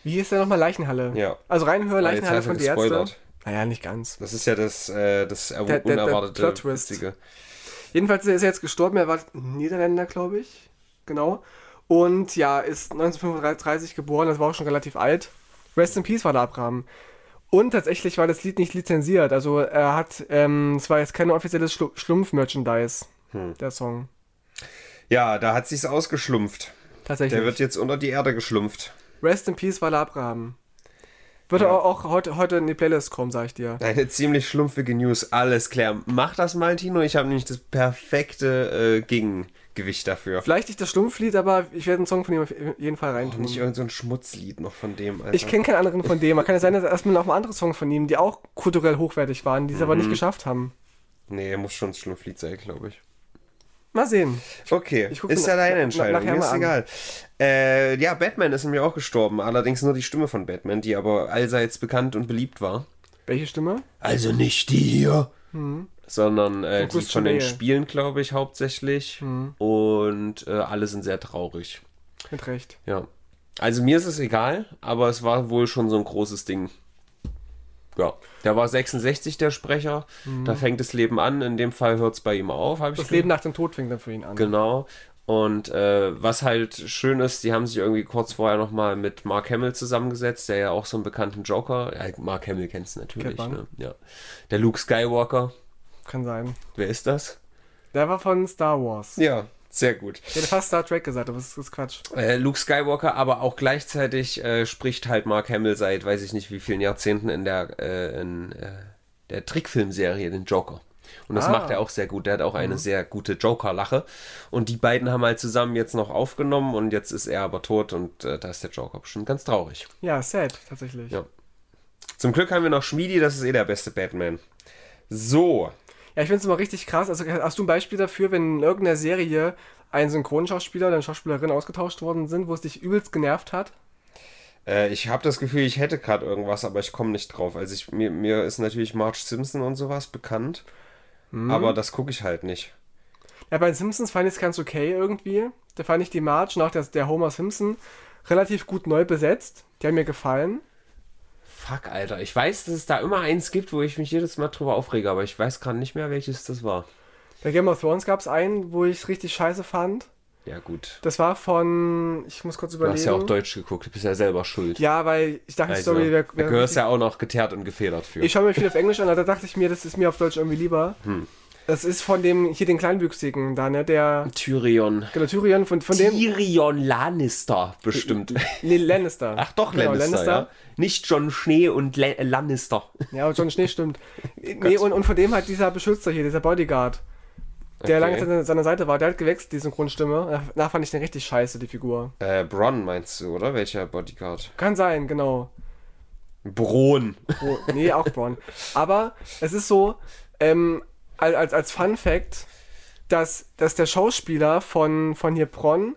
Wie hieß der nochmal? Leichenhalle. Ja. Also reinhören, Leichenhalle von die Ärzte. Naja, nicht ganz. Das ist ja das, äh, das er- Der- der- der unerwartete Plot-Twist. Witzige. Jedenfalls ist er jetzt gestorben, er war Niederländer, glaube ich. Genau. Und ja, ist 1935 geboren, das war auch schon relativ alt. Rest in Peace war der Abraham. Und tatsächlich war das Lied nicht lizenziert. Also er hat, ähm, es war jetzt kein offizielles Schlu Schlumpf-Merchandise, Hm. der Song. Ja, da hat sich's ausgeschlumpft. Tatsächlich. Der wird jetzt unter die Erde geschlumpft. Rest in Peace war der Abraham. Wird Ja. auch, auch heute, heute in die Playlist kommen, sag ich dir. Eine ziemlich schlumpfige News, alles klar. Mach das mal, Tino. Ich habe nämlich das perfekte äh, Gegengewicht dafür. Vielleicht nicht das Schlumpflied, aber ich werde einen Song von ihm auf jeden Fall reintun. Nicht irgendein so ein Schmutzlied noch von dem, Alter. Ich kenne keinen anderen von dem. Man kann ja sein, dass erstmal noch mal andere Songs von ihm, die auch kulturell hochwertig waren, die es aber Mhm. nicht geschafft haben. Nee, muss schon ein Schlumpflied sein, glaube ich. Mal sehen. Okay, ist ja deine Entscheidung. Mir ist egal. Äh, ja, Batman ist mir auch gestorben. Allerdings nur die Stimme von Batman, die aber allseits bekannt und beliebt war. Welche Stimme? Also nicht die hier, sondern äh, die Christian von den. Spielen, glaube ich, hauptsächlich. Und äh, alle sind sehr traurig. Mit Recht. Ja. Also mir ist es egal, aber es war wohl schon so ein großes Ding. Ja, der war 66, der Sprecher. Da fängt das Leben an. In dem Fall hört es bei ihm auf, Das Leben nach dem Tod fängt dann für ihn an. Genau. Und äh, was halt schön ist, die haben sich irgendwie kurz vorher nochmal mit Mark Hamill zusammengesetzt, der ja auch so einen bekannten Joker. Ja, Mark Hamill kennst du natürlich. Ne? Ja. Der Luke Skywalker. Kann sein. Wer ist das? Der war von Star Wars. Ja, sehr gut. Ich hätte fast Star Trek gesagt, aber das ist Quatsch. Äh, Luke Skywalker, aber auch gleichzeitig äh, spricht halt Mark Hamill seit weiß ich nicht wie vielen Jahrzehnten in der, äh, in, äh, der Trickfilmserie, den Joker. Und das Ah. macht er auch sehr gut. Der hat auch eine sehr gute Joker-Lache. Und die beiden haben halt zusammen jetzt noch aufgenommen und jetzt ist er aber tot und äh, da ist der Joker bestimmt ganz traurig. Ja, sad, tatsächlich. Ja. Zum Glück haben wir noch Schmiedi, das ist eh der beste Batman. So, Ja, ich finde es immer richtig krass. Also hast du ein Beispiel dafür, wenn in irgendeiner Serie ein Synchronschauspieler oder eine Schauspielerin ausgetauscht worden sind, wo es dich übelst genervt hat? Äh, ich habe das Gefühl, ich hätte gerade irgendwas, aber ich komme nicht drauf. Also ich, mir, mir ist natürlich Marge Simpson und sowas bekannt, aber das gucke ich halt nicht. Ja, bei den Simpsons fand ich es ganz okay irgendwie. Da fand ich die Marge nach der, der Homer Simpson relativ gut neu besetzt. Die haben mir gefallen. Fuck, Alter. Ich weiß, dass es da immer eins gibt, wo ich mich jedes Mal drüber aufrege, aber ich weiß gerade nicht mehr, welches das war. Bei Game of Thrones gab es einen, wo ich es richtig scheiße fand. Ja, gut. Das war von, ich muss kurz Du überlegen. hast ja auch Deutsch geguckt, du bist ja selber schuld. Ja, weil ich dachte, also, Story wäre. da gehörst ja auch noch geteert und gefedert für. Ich schaue mir viel auf Englisch an, da dachte ich mir, das ist mir auf Deutsch irgendwie lieber. Hm. Das ist von dem, hier den Kleinwüchsigen da, ne, der, Tyrion. genau, Tyrion, von, von dem, Tyrion Lannister bestimmt. nee, Lannister. Ach doch, Genau, Lannister, ja. Nicht John Schnee und La Lannister. Ja, aber John Schnee stimmt. nee, und, und von dem hat dieser Beschützer hier, dieser Bodyguard, der Okay. lange an seiner Seite war, der hat gewechselt, die Synchronstimme. Danach fand ich den richtig scheiße, die Figur. Äh, Bronn meinst du, oder? Welcher Bodyguard? Kann sein, genau. Bron. Oh, nee, auch Braun. Aber es ist so, ähm, als, als, Fun Fact, dass, dass der Schauspieler von, von hier Bronn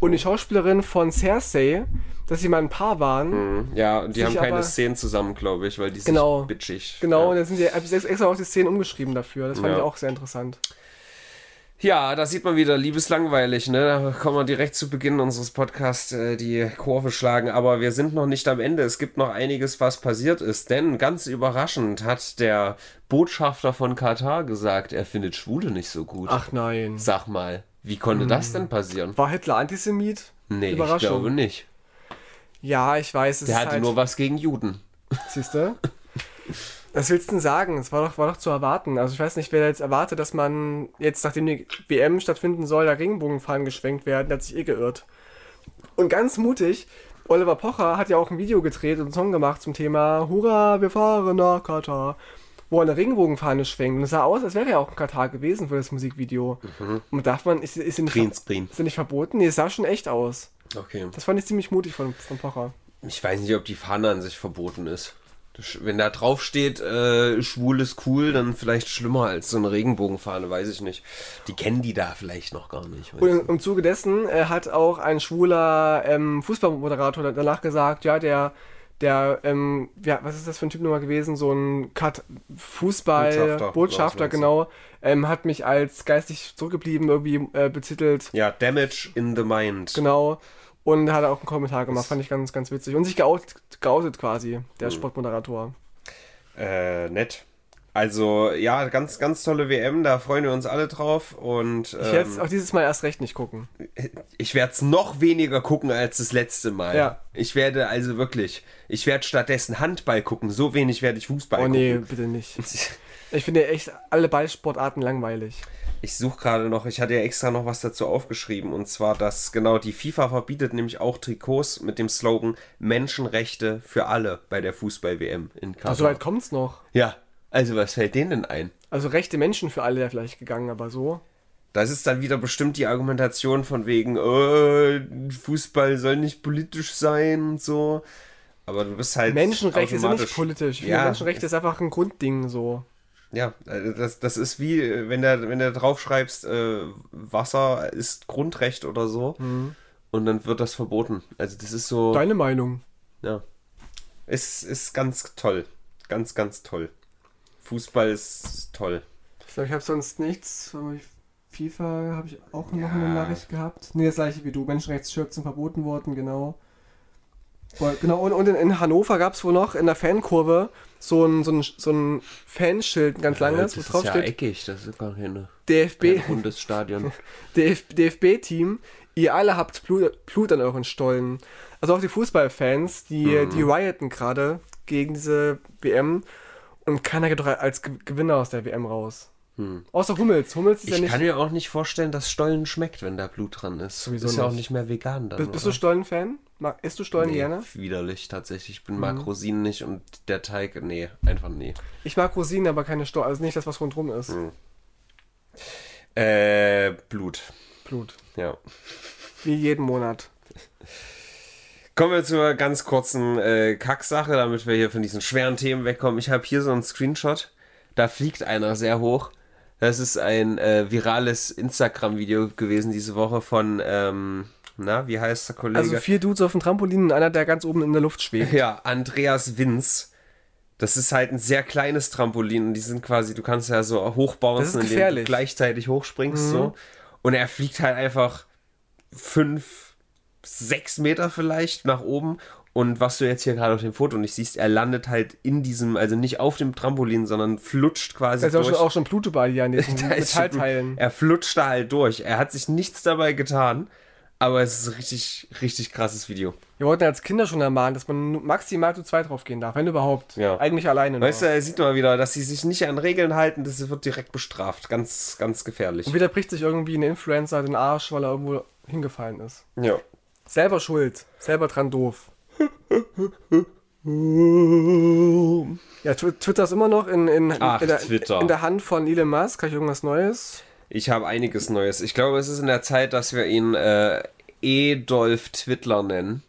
und die Schauspielerin von Cersei, dass sie mal ein Paar waren. Ja, und die haben keine aber- Szenen zusammen, glaube ich, weil die Genau. sind bitchig. Genau, und Ja. da sind die, ich extra auch die Szenen umgeschrieben dafür. Das fand Ja. ich auch sehr interessant. Ja, da sieht man wieder, liebeslangweilig, ne? Da kommen wir direkt zu Beginn unseres Podcasts äh, die Kurve schlagen, aber wir sind noch nicht am Ende. Es gibt noch einiges, was passiert ist, denn ganz überraschend hat der Botschafter von Katar gesagt, er findet Schwule nicht so gut. Ach nein. Sag mal, wie konnte das denn passieren? War Hitler Antisemit? Nee, ich glaube nicht. Ja, ich weiß, es Der ist hatte halt, nur was gegen Juden. Siehst du? Was willst du denn sagen? Es war doch, war doch zu erwarten. Also ich weiß nicht, wer jetzt erwartet, dass man jetzt, nachdem die WM stattfinden soll, da Regenbogenfahnen geschwenkt werden, der hat sich eh geirrt. Und ganz mutig, Oliver Pocher hat ja auch ein Video gedreht und einen Song gemacht zum Thema Hurra, wir fahren nach Katar. Wo er eine Regenbogenfahne schwenkt. Und es sah aus, als wäre er auch in Katar gewesen für das Musikvideo. Und darf man, ist, ist, nicht, ist nicht verboten? Nee, es sah schon echt aus. Okay. Das fand ich ziemlich mutig von, von Pocher. Ich weiß nicht, ob die Fahne an sich verboten ist. Wenn da drauf steht, äh, schwul ist cool, dann vielleicht schlimmer als so eine Regenbogenfahne, weiß ich nicht. Die kennen die da vielleicht noch gar nicht. Und im, im Zuge dessen äh, hat auch ein schwuler ähm, Fußballmoderator danach gesagt, ja, der, der, ähm, ja, was ist das für ein Typ nochmal gewesen? So ein Cut Fußball-Botschafter, Botschafter, Botschafter, genau, ähm, hat mich als geistig zurückgeblieben irgendwie äh, betitelt. Ja, Damage in the Mind. Genau. Und hat auch einen Kommentar gemacht, fand ich ganz, ganz witzig. Und sich geoutet, geoutet quasi, der Mhm. Sportmoderator. Äh, nett. Also, ja, ganz, ganz tolle WM, da freuen wir uns alle drauf. Und Ich werde es ähm, auch dieses Mal erst recht nicht gucken. ich werde es noch weniger gucken als das letzte Mal. Ja. Ich werde also wirklich, ich werde stattdessen Handball gucken. So wenig werde ich Fußball Oh nee, gucken. bitte nicht. Ich finde echt alle Ballsportarten langweilig. Ich suche gerade noch, ich hatte ja extra noch was dazu aufgeschrieben und zwar, dass genau die FIFA verbietet nämlich auch Trikots mit dem Slogan Menschenrechte für alle bei der Fußball-WM in Katar. Also so weit kommt's noch. ja, also was fällt denen denn ein? Also rechte Menschen für alle ja vielleicht gegangen, aber so. Das ist dann wieder bestimmt die Argumentation von wegen, äh, Fußball soll nicht politisch sein und so. Aber du bist halt. Menschenrechte sind nicht politisch. Ja, Menschenrechte ist einfach ein Grundding so. Ja, äh, das, das ist wie, äh, wenn du wenn du draufschreibst, äh, Wasser ist Grundrecht oder so. Und dann wird das verboten. Also das ist so. Deine Meinung. Ja. Es ist ganz toll. Ganz, ganz toll. Fußball ist toll. Ich glaube, ich habe sonst nichts. FIFA habe ich auch noch eine Nachricht gehabt. Nee, das gleiche wie du. Menschenrechtsshirts sind verboten worden, genau. Genau, und, und in, in Hannover gab es wohl noch in der Fankurve so ein, so ein, so ein Fanschild, ein ganz langes, wo drauf ist ja steht. eckig, das ist gar keine, DFB, kein rundes Stadion. DF, DFB-Team, ihr alle habt Blut, Blut an euren Stollen. Also auch die Fußballfans, die, Mhm. die rioten gerade gegen diese WM und keiner geht doch als Ge- Gewinner aus der WM raus. Außer Hummels. Hummels ist ja Hm. Ich nicht. kann mir auch nicht vorstellen, dass Stollen schmeckt, wenn da Blut dran ist. Sowieso ist ja auch nicht. mehr vegan dann. bist, bist du? Stollen-Fan? Mag- Isst du Stollen nee, gerne? widerlich tatsächlich. Ich bin Mhm. mag Rosinen nicht und der Teig, nee, einfach nee. Ich mag Rosinen, aber keine Stollen. Also nicht das, was rundherum ist. Mhm. Äh, Blut. Blut. Ja. Wie jeden Monat. Kommen wir zur ganz kurzen äh, Kacksache, damit wir hier von diesen schweren Themen wegkommen. Ich habe hier so einen Screenshot. Da fliegt einer sehr hoch. Das ist ein äh, virales Instagram-Video gewesen diese Woche von, ähm, na, wie heißt der Kollege? Also vier Dudes auf dem Trampolin und einer, der ganz oben in der Luft schwebt. Ja, Andreas Winz. Das ist halt ein sehr kleines Trampolin und die sind quasi, du kannst ja so hochbouncen, indem du gefährlich. gleichzeitig hochspringst so. Und er fliegt halt einfach fünf, sechs Meter vielleicht nach oben. Und was du jetzt hier gerade auf dem Foto nicht siehst, er landet halt in diesem, also nicht auf dem Trampolin, sondern flutscht quasi Da ist auch durch. schon, auch schon überall hier an Blut. Metallteilen. Er flutscht da halt durch. Er hat sich nichts dabei getan, aber es ist ein richtig, richtig krasses Video. Wir wollten als Kinder schon ermahnen, dass man maximal zu zweit drauf gehen darf, wenn überhaupt. Ja. Eigentlich alleine. nur. Weißt du, er sieht mal wieder, dass sie sich nicht an Regeln halten, das wird direkt bestraft. Ganz, ganz gefährlich. Und wieder bricht sich irgendwie ein Influencer den Arsch, weil er irgendwo hingefallen ist. Ja. Selber schuld. Selber dran doof. Ja, Tw- Twitter ist immer noch in, in, Ach, in, der, in der Hand von Elon Musk. Habe ich irgendwas Neues? Ich habe einiges Neues. Ich glaube, es ist in der Zeit, dass wir ihn äh, Edolf Twittler nennen.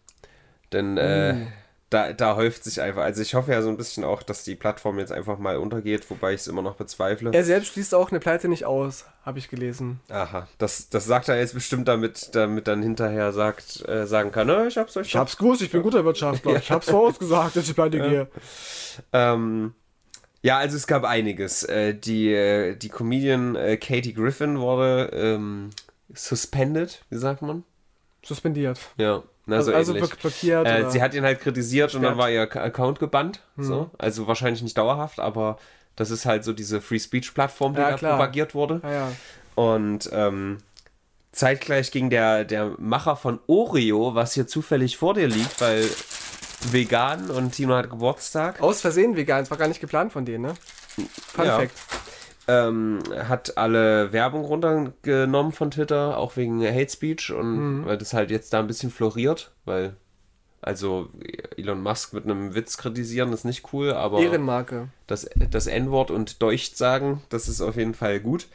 Denn äh, da, da häuft sich einfach. Also ich hoffe ja so ein bisschen auch, dass die Plattform jetzt einfach mal untergeht, wobei ich es immer noch bezweifle. Er selbst schließt auch eine Pleite nicht aus, habe ich gelesen. Aha, das, das sagt er jetzt bestimmt damit, damit dann hinterher sagt, äh, sagen kann, "Na, ich hab's euch Ich hab's gewusst, ich bin guter Wirtschaftler. Ich hab's vorausgesagt, dass ich pleite gehe. Ähm, ja, also es gab einiges. Äh, die, äh, die Comedian äh, Katie Griffin wurde ähm, suspended, wie sagt man? Suspendiert. Ja, na, Also, so also block- blockiert. Äh, sie hat ihn halt kritisiert und dann Gesperrt. war ihr Ac- Account gebannt. So. Also wahrscheinlich nicht dauerhaft, aber das ist halt so diese Free Speech Plattform, die Ja, da klar. propagiert wurde. ja, ja. Und ähm, zeitgleich ging der, der Macher von Oreo, was hier zufällig vor dir liegt, weil vegan und Tino hat Geburtstag. Aus Versehen vegan, es war gar nicht geplant von denen, ne? Fun Ja. Fact. ähm, hat alle Werbung runtergenommen von Twitter, auch wegen Hate Speech und Mhm. weil das halt jetzt da ein bisschen floriert, weil also Elon Musk mit einem Witz kritisieren ist nicht cool, aber Ehrenmarke. das, das N-Wort und Deucht sagen, das ist auf jeden Fall gut.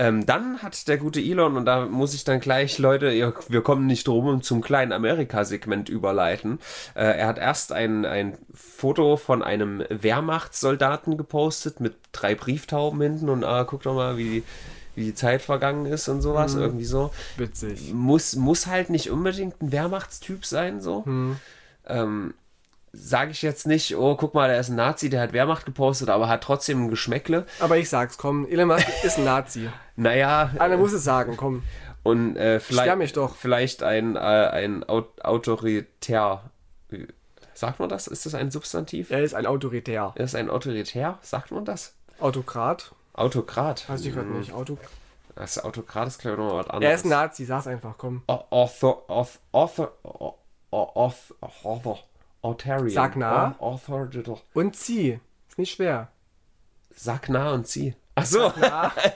Ähm, dann hat der gute Elon, und da muss ich dann gleich, Leute, ihr, wir kommen nicht drum, um zum kleinen Amerika-Segment überleiten. Äh, er hat erst ein, ein Foto von einem Wehrmachtssoldaten gepostet mit drei Brieftauben hinten und ah, guck doch mal, wie, wie die Zeit vergangen ist und sowas, irgendwie so. Witzig. Muss, muss halt nicht unbedingt ein Wehrmachtstyp sein, so. Ähm, Sage ich jetzt nicht, oh, guck mal, der ist ein Nazi, der hat Wehrmacht gepostet, aber hat trotzdem ein Geschmäckle. Aber ich sag's, komm, Elon Musk ist ein Nazi. Naja, Einer muss es sagen, komm. und äh, vielleicht, Sperr mich doch. vielleicht ein, äh, ein Aut autoritär. Sagt man das? Ist das ein Substantiv? Er ist ein Autoritär. Er ist ein autoritär? Sagt man das? Autokrat? Autokrat. Weiß ich gerade nicht. Auto Das Autokrat ist, glaube ich, noch was anderes. er ist ein Nazi, sag's einfach, komm. Au- Author, author, author, author. Sag nah. Author, Und zieh. Ist nicht schwer. Sack nah und zieh. Ach so,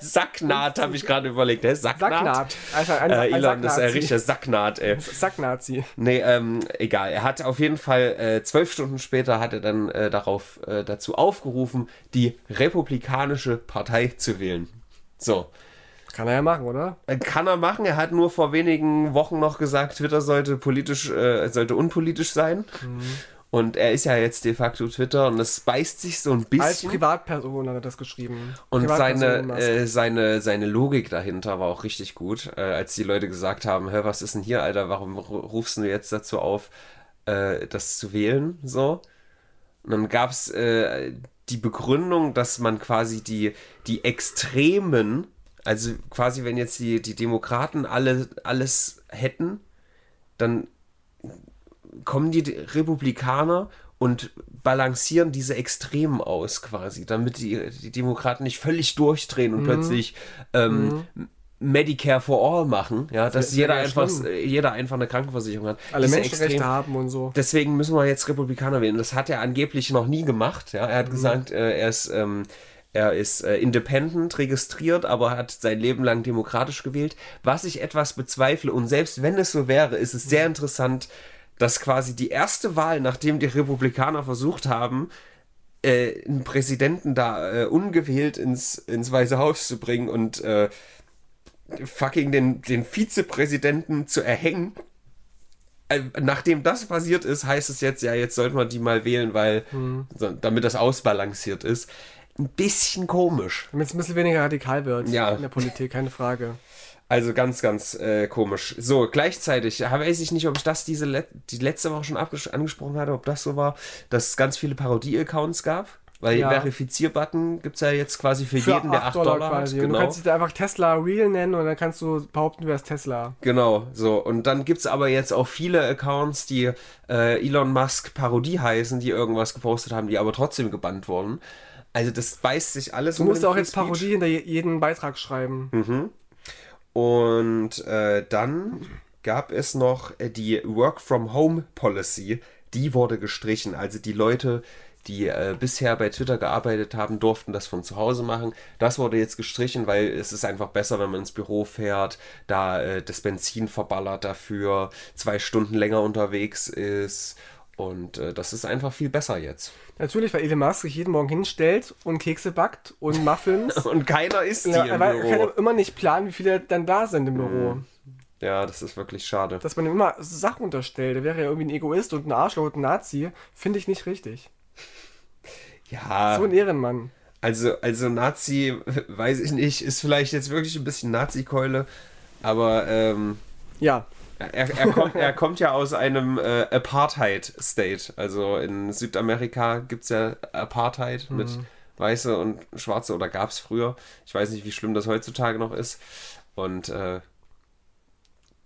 Sacknaht habe ich gerade überlegt. Hä? Sacknaht? Sacknaht. Also ein, Äh, Elon ist ein richtiger Sacknaht, ey. Sacknazi. Nee, ähm, egal. Er hat auf jeden Fall äh, zwölf Stunden später hat er dann äh, darauf äh, dazu aufgerufen, die Republikanische Partei zu wählen. So. Kann er ja machen, oder? Äh, Kann er machen. Er hat nur vor wenigen Wochen noch gesagt, Twitter sollte politisch, äh, sollte unpolitisch sein. Und er ist ja jetzt de facto Twitter und das beißt sich so ein Als bisschen. Privatperson hat er das geschrieben. Und seine, äh, seine, seine Logik dahinter war auch richtig gut, äh, als die Leute gesagt haben, hör, was ist denn hier, Alter, warum ru- rufst du jetzt dazu auf, äh, das zu wählen, so? Und dann gab es äh, die Begründung, dass man quasi die, die Extremen, also quasi wenn jetzt die, die Demokraten alle, alles hätten, dann kommen die Republikaner und balancieren diese Extremen aus quasi, damit die, die Demokraten nicht völlig durchdrehen und mhm. plötzlich ähm, mhm. Medicare for All machen, ja, dass jeder einfach, jeder einfach eine Krankenversicherung hat. Alle Diese Menschenrechte extrem, haben und so. Deswegen müssen wir jetzt Republikaner wählen. Das hat er angeblich noch nie gemacht. Ja, er hat mhm. gesagt, äh, er ist ähm, er ist äh, independent registriert, aber hat sein Leben lang demokratisch gewählt. Was ich etwas bezweifle und selbst wenn es so wäre, ist es sehr interessant, dass quasi die erste Wahl, nachdem die Republikaner versucht haben, äh, einen Präsidenten da äh, ungewählt ins, ins Weiße Haus zu bringen und äh, fucking den, den Vizepräsidenten zu erhängen. Äh, nachdem das passiert ist, heißt es jetzt, ja, jetzt sollte man die mal wählen, weil, hm. damit das ausbalanciert ist. Ein bisschen komisch. Damit es ein bisschen weniger radikal wird ja. in der Politik, keine Frage. Also ganz, ganz äh, komisch. So, gleichzeitig weiß ich nicht, ob ich das diese Le die letzte Woche schon angesprochen hatte, ob das so war, dass es ganz viele Parodie-Accounts gab. Weil ja. Verifizier-Button gibt es ja jetzt quasi für, für jeden, der 8 Dollar, Dollar hat. Genau. Du kannst dich einfach Tesla Real nennen und dann kannst du behaupten, du wärst Tesla. Genau, so. Und dann gibt es aber jetzt auch viele Accounts, die äh, Elon Musk Parodie heißen, die irgendwas gepostet haben, die aber trotzdem gebannt wurden. Also das beißt sich alles. Du musst auch jetzt Parodie hinter jeden Beitrag schreiben. Mhm. Und äh, dann gab es noch äh, die Work from Home Policy. Die wurde gestrichen. Also die Leute, die äh, bisher bei Twitter gearbeitet haben, durften das von zu Hause machen. Das wurde jetzt gestrichen, weil es ist einfach besser, wenn man ins Büro fährt, da äh, das Benzin verballert dafür, zwei Stunden länger unterwegs ist. Und äh, das ist einfach viel besser jetzt. Natürlich, weil Elon Musk sich jeden Morgen hinstellt und Kekse backt und Muffins. und keiner isst die ja, im Büro. Er kann immer nicht planen, wie viele dann da sind im Büro. Mhm. Ja, das ist wirklich schade. Dass man ihm immer Sachen unterstellt. Der wäre ja irgendwie ein Egoist und ein Arschloch und ein Nazi. Finde ich nicht richtig. Ja. So ein Ehrenmann. Also, also Nazi, weiß ich nicht, ist vielleicht jetzt wirklich ein bisschen Nazi-Keule, aber ähm, ja. Er, er, kommt, er kommt ja aus einem äh, Apartheid-State. Also in Südamerika gibt es ja Apartheid mhm. mit Weiße und Schwarze oder gab es früher. Ich weiß nicht, wie schlimm das heutzutage noch ist. Und äh,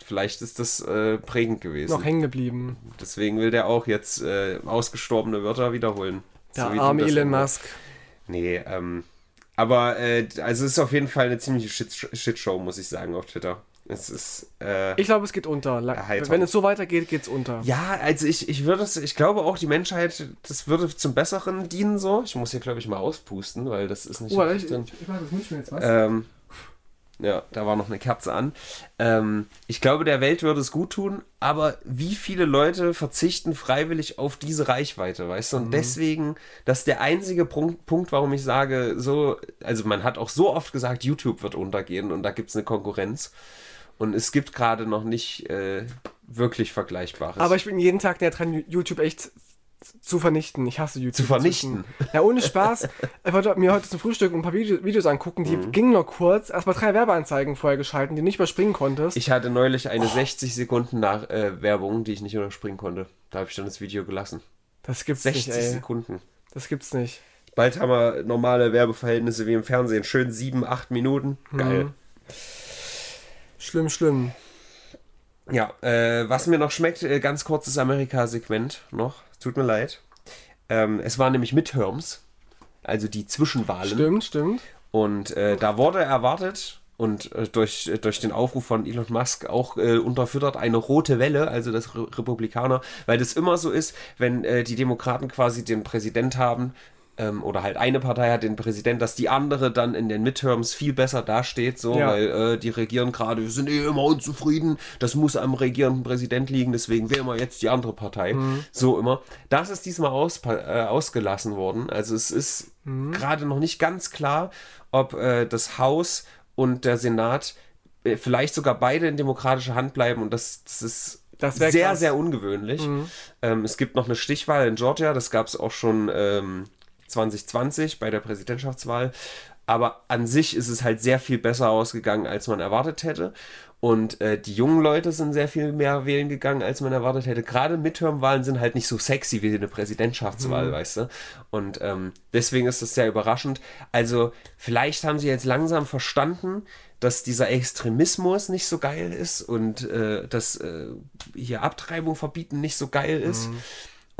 vielleicht ist das äh, prägend gewesen. Noch hängen geblieben. Deswegen will der auch jetzt äh, ausgestorbene Wörter wiederholen. Der so arme Elon Musk. Nee, ähm, aber äh, also es ist auf jeden Fall eine ziemliche Shit Shitshow, muss ich sagen, auf Twitter. Es ist. Äh, ich glaube, es geht unter. Wenn es so weitergeht, geht es unter. Ja, also ich, ich würde es, ich glaube auch, die Menschheit, das würde zum Besseren dienen so. Ich muss hier, glaube ich, mal auspusten, weil das ist nicht. Oh, ich, ich, ich, ich das mir jetzt was. Ähm, ja, da war noch eine Kerze an. Ähm, ich glaube, der Welt würde es gut tun, aber wie viele Leute verzichten freiwillig auf diese Reichweite, weißt du? Und mhm. deswegen, das ist der einzige Punkt, Punkt, warum ich sage, so, also man hat auch so oft gesagt, YouTube wird untergehen und da gibt es eine Konkurrenz. Und es gibt gerade noch nicht äh, wirklich Vergleichbares. Aber ich bin jeden Tag näher dran, YouTube echt zu vernichten. Ich hasse YouTube. Zu vernichten? Ja, ohne Spaß. ich wollte mir heute zum Frühstück ein paar Videos angucken, die mhm. gingen nur kurz. Erstmal drei Werbeanzeigen vorher geschalten, die du nicht überspringen konntest. Ich hatte neulich eine oh. 60 Sekunden nach äh, Werbung, die ich nicht überspringen konnte. Da habe ich dann das Video gelassen. Das gibt's 60 nicht. 60 Sekunden. Das gibt's nicht. Bald haben wir normale Werbeverhältnisse wie im Fernsehen. Schön 7, 8 Minuten. Geil. Mhm. Schlimm, schlimm. Ja, äh, was mir noch schmeckt, äh, ganz kurzes Amerika-Segment noch. Tut mir leid. Ähm, es waren nämlich Midterms, also die Zwischenwahlen. Stimmt, stimmt. Und äh, da wurde erwartet und äh, durch, äh, durch den Aufruf von Elon Musk auch äh, unterfüttert eine rote Welle, also das Re Republikaner, weil das immer so ist, wenn die Demokraten quasi den Präsident haben, ähm, oder halt eine Partei hat den Präsident, dass die andere dann in den Midterms viel besser dasteht, so, ja. weil äh, die regieren gerade, wir sind eh immer unzufrieden, das muss am regierenden Präsident liegen, deswegen wählen wir jetzt die andere Partei. Mhm. So immer. Das ist diesmal aus, äh, ausgelassen worden. Also es ist mhm. gerade noch nicht ganz klar, ob äh, das Haus und der Senat äh, vielleicht sogar beide in demokratischer Hand bleiben und das, das ist sehr, krass. sehr ungewöhnlich. Mhm. Ähm, es gibt noch eine Stichwahl in Georgia, das gab es auch schon ähm, 2020 bei der Präsidentschaftswahl. Aber an sich ist es halt sehr viel besser ausgegangen, als man erwartet hätte. Und äh, die jungen Leute sind sehr viel mehr wählen gegangen, als man erwartet hätte. Gerade Midterm-Wahlen sind halt nicht so sexy wie eine Präsidentschaftswahl, mhm. weißt du? Und ähm, deswegen ist das sehr überraschend. Also, vielleicht haben sie jetzt langsam verstanden, dass dieser Extremismus nicht so geil ist und äh, dass äh, hier Abtreibung verbieten nicht so geil ist. Mhm.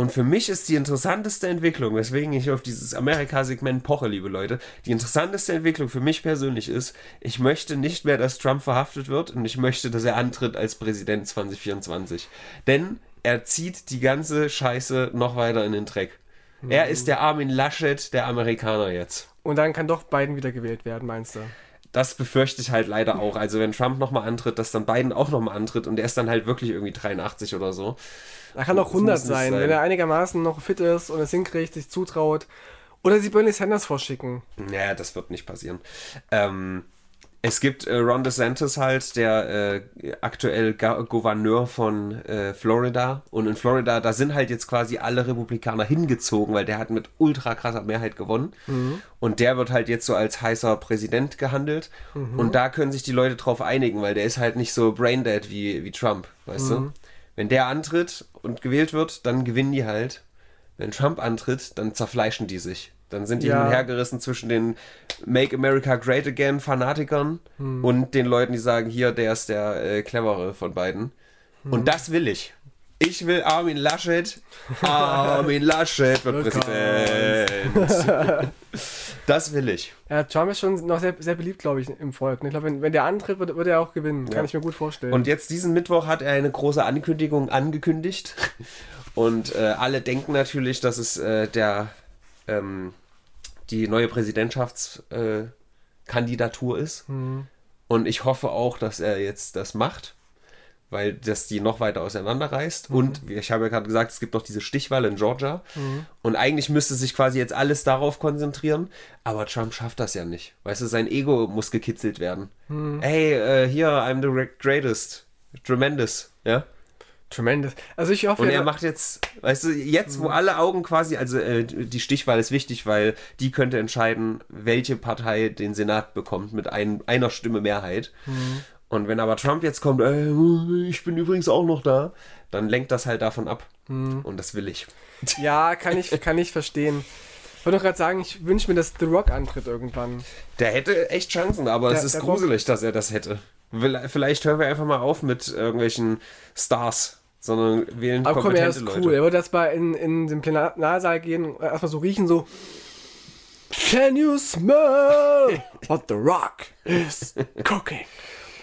Und für mich ist die interessanteste Entwicklung, weswegen ich auf dieses Amerika-Segment poche, liebe Leute, die interessanteste Entwicklung für mich persönlich ist, ich möchte nicht mehr, dass Trump verhaftet wird und ich möchte, dass er antritt als Präsident 2024. Denn er zieht die ganze Scheiße noch weiter in den Dreck. Mhm. Er ist der Armin Laschet der Amerikaner jetzt. Und dann kann doch Biden wiedergewählt werden, meinst du? das befürchte ich halt leider auch. Also wenn Trump nochmal antritt, dass dann Biden auch nochmal antritt und er ist dann halt wirklich irgendwie 83 oder so. Er kann auch 100 sein, sein, wenn er einigermaßen noch fit ist und es hinkriegt, sich zutraut. Oder sie Bernie Sanders vorschicken. Naja, das wird nicht passieren. Ähm, es gibt äh, Ron DeSantis halt, der äh, aktuell Ga Gouverneur von äh, Florida. Und in Florida, da sind halt jetzt quasi alle Republikaner hingezogen, weil der hat mit ultra krasser Mehrheit gewonnen. Mhm. Und der wird halt jetzt so als heißer Präsident gehandelt. Mhm. Und da können sich die Leute drauf einigen, weil der ist halt nicht so braindead wie, wie Trump, weißt mhm. du? Wenn der antritt und gewählt wird, dann gewinnen die halt. Wenn Trump antritt, dann zerfleischen die sich. Dann sind die ja. hergerissen zwischen den Make America Great Again Fanatikern hm. und den Leuten, die sagen, hier, der ist der äh, clevere von beiden. Hm. Und das will ich. Ich will Armin Laschet. Armin Laschet wird Präsident. das will ich. Ja, Trump ist schon noch sehr, sehr beliebt, glaube ich, im Volk. Ich glaube, wenn, wenn der antritt, wird, wird er auch gewinnen. Kann ja. ich mir gut vorstellen. Und jetzt diesen Mittwoch hat er eine große Ankündigung angekündigt. Und äh, alle denken natürlich, dass es äh, der ähm, die neue Präsidentschaftskandidatur äh, ist. Mhm. Und ich hoffe auch, dass er jetzt das macht, weil das die noch weiter auseinanderreißt. Mhm. Und ich habe ja gerade gesagt, es gibt noch diese Stichwahl in Georgia. Mhm. Und eigentlich müsste sich quasi jetzt alles darauf konzentrieren. Aber Trump schafft das ja nicht. Weißt du, sein Ego muss gekitzelt werden. Mhm. Hey, uh, hier, I'm the greatest. Tremendous. Ja. Tremendous. Also ich hoffe. Und er macht jetzt, weißt du, jetzt, wo mhm. alle Augen quasi, also äh, die Stichwahl ist wichtig, weil die könnte entscheiden, welche Partei den Senat bekommt mit ein, einer Stimme Mehrheit. Und wenn aber Trump jetzt kommt, äh, ich bin übrigens auch noch da, dann lenkt das halt davon ab. Mhm. Und das will ich. Ja, kann ich, kann ich verstehen. Ich wollte gerade sagen, ich wünsche mir, dass The Rock antritt irgendwann. Der hätte echt Chancen, aber der, es ist gruselig, Rock. dass er das hätte. Vielleicht hören wir einfach mal auf mit irgendwelchen Stars sondern wählen Aber komm, er ist cool. Er wird erstmal in, in den Plenarsaal gehen, erstmal so riechen, so Can you smell what the rock is cooking?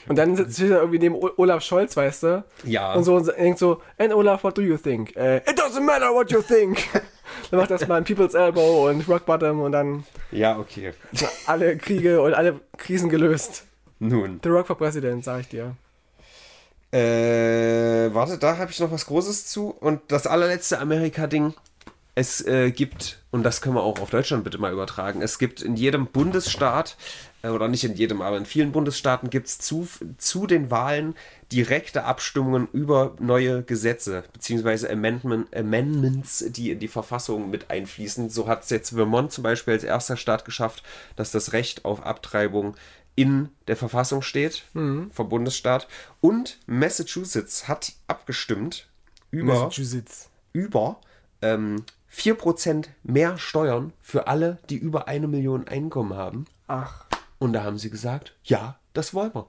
Und dann sitzt er irgendwie neben Olaf Scholz, weißt du? Ja. Und so und denkt so, and Olaf, what do you think? Uh, it doesn't matter what you think. dann macht er erstmal ein People's Elbow und Rock Bottom und dann. Ja, okay. Alle Kriege und alle Krisen gelöst. Nun. The Rock for President, sag ich dir. Äh, warte, da habe ich noch was Großes zu. Und das allerletzte Amerika-Ding. Es äh, gibt, und das können wir auch auf Deutschland bitte mal übertragen, es gibt in jedem Bundesstaat, äh, oder nicht in jedem, aber in vielen Bundesstaaten gibt es zu, zu den Wahlen direkte Abstimmungen über neue Gesetze, beziehungsweise Amendment, Amendments, die in die Verfassung mit einfließen. So hat es jetzt Vermont zum Beispiel als erster Staat geschafft, dass das Recht auf Abtreibung in der Verfassung steht, mhm. vom Bundesstaat. Und Massachusetts hat abgestimmt über, Massachusetts. über ähm, 4% mehr Steuern für alle, die über eine Million Einkommen haben. Ach. Und da haben sie gesagt, ja, das wollen wir.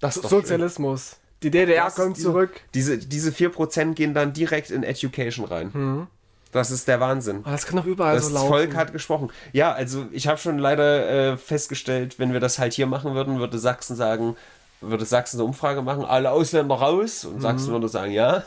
Das so Sozialismus. Die DDR kommt zurück. Diese, diese 4% gehen dann direkt in Education rein. Mhm. Das ist der Wahnsinn. Aber das kann doch überall das so laufen. Das Volk hat gesprochen. Ja, also ich habe schon leider äh, festgestellt, wenn wir das halt hier machen würden, würde Sachsen sagen, würde Sachsen eine Umfrage machen, alle Ausländer raus und mhm. Sachsen würde sagen, ja.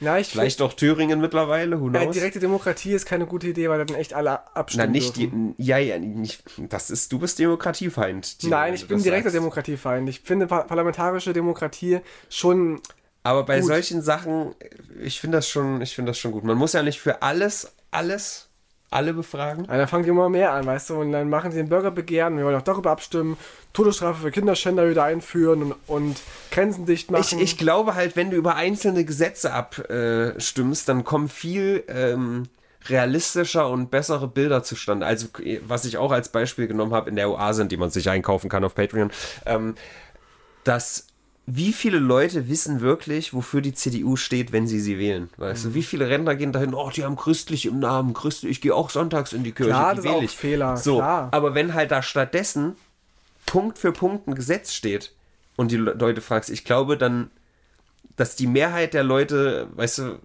Ja, ich Vielleicht doch Thüringen mittlerweile, who knows? Ja, direkte Demokratie ist keine gute Idee, weil dann echt alle abstimmen. Na, nicht dürfen. die. Ja, ja, nicht. Das ist, du bist Demokratiefeind. Nein, ich bin direkter. Demokratiefeind. Ich finde parlamentarische Demokratie schon aber bei gut. solchen Sachen, ich finde das schon, ich finde das schon gut. Man muss ja nicht für alles, alles, alle befragen. Ja, dann fangen die immer mehr an, weißt du, und dann machen sie den Bürgerbegehren, wir wollen auch darüber abstimmen, Todesstrafe für Kinderschänder wieder einführen und, und Grenzen dicht machen. Ich, ich glaube halt, wenn du über einzelne Gesetze abstimmst, dann kommen viel ähm, realistischer und bessere Bilder zustande. Also, was ich auch als Beispiel genommen habe in der Oase, die man sich einkaufen kann auf Patreon, ähm, dass wie viele Leute wissen wirklich, wofür die CDU steht, wenn sie sie wählen? Weißt Mhm. du, wie viele Ränder gehen dahin, oh, die haben christlich im Namen, christlich, ich gehe auch sonntags in die Kirche, Klar, die das ist wähle auch ich. Fehler, So, klar. aber wenn halt da stattdessen Punkt für Punkt ein Gesetz steht und die Le- Leute fragst, ich glaube dann, dass die Mehrheit der Leute, weißt du,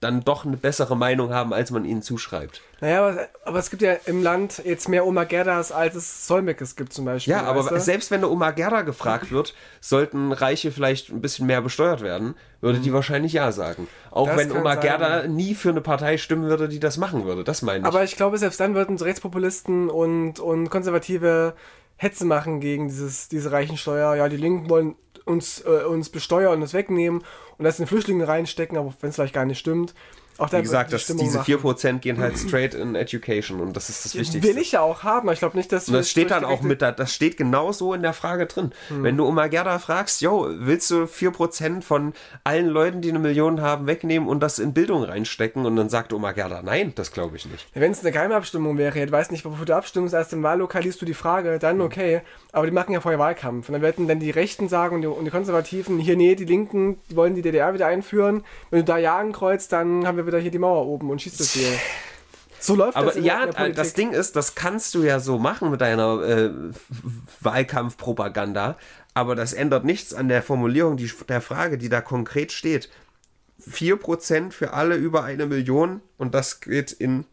dann doch eine bessere Meinung haben, als man ihnen zuschreibt. Naja, aber, aber es gibt ja im Land jetzt mehr Oma Gerdas, als es Solmecke gibt zum Beispiel. Ja, aber weißt du? selbst wenn der Oma Gerda gefragt wird, sollten Reiche vielleicht ein bisschen mehr besteuert werden, würde die wahrscheinlich ja sagen. Auch Mhm. Das wenn Oma sein. Gerda nie für eine Partei stimmen würde, die das machen würde. Das meine ich. Aber ich glaube, selbst dann würden so Rechtspopulisten und, und Konservative Hetze machen gegen dieses, diese Reichensteuer. Ja, die Linken wollen uns, äh, uns besteuern und es wegnehmen und das in Flüchtlinge reinstecken, aber wenn es vielleicht gar nicht stimmt. Auch da Wie gesagt, die das, Stimmung diese machen. 4% gehen halt straight in Education und das ist das Wichtigste. Will ich ja auch haben, aber ich glaube nicht, dass Und das steht dann auch mit, da, das steht genau so in der Frage drin. Hm. Wenn du Oma Gerda fragst, yo, willst du 4% von allen Leuten, die eine Million haben, wegnehmen und das in Bildung reinstecken? Und dann sagt Oma Gerda, nein, das glaube ich nicht. Wenn es eine Geheimabstimmung wäre, du weißt nicht, wofür du abstimmst, erst im Wahllokal liest du die Frage, dann Hm. okay. Aber die machen ja vorher Wahlkampf. Und dann werden dann die Rechten sagen und die, und die Konservativen, hier, nee, die Linken, die wollen die DDR wieder einführen. Wenn du da Ja ankreuzt, dann haben wir wieder hier die Mauer oben und schießt das hier. So läuft Aber das in, ja, in der Politik. das Ding ist, das kannst du ja so machen mit deiner äh, Wahlkampfpropaganda, aber das ändert nichts an der Formulierung die, der Frage, die da konkret steht. 4% für alle über eine Million und das geht in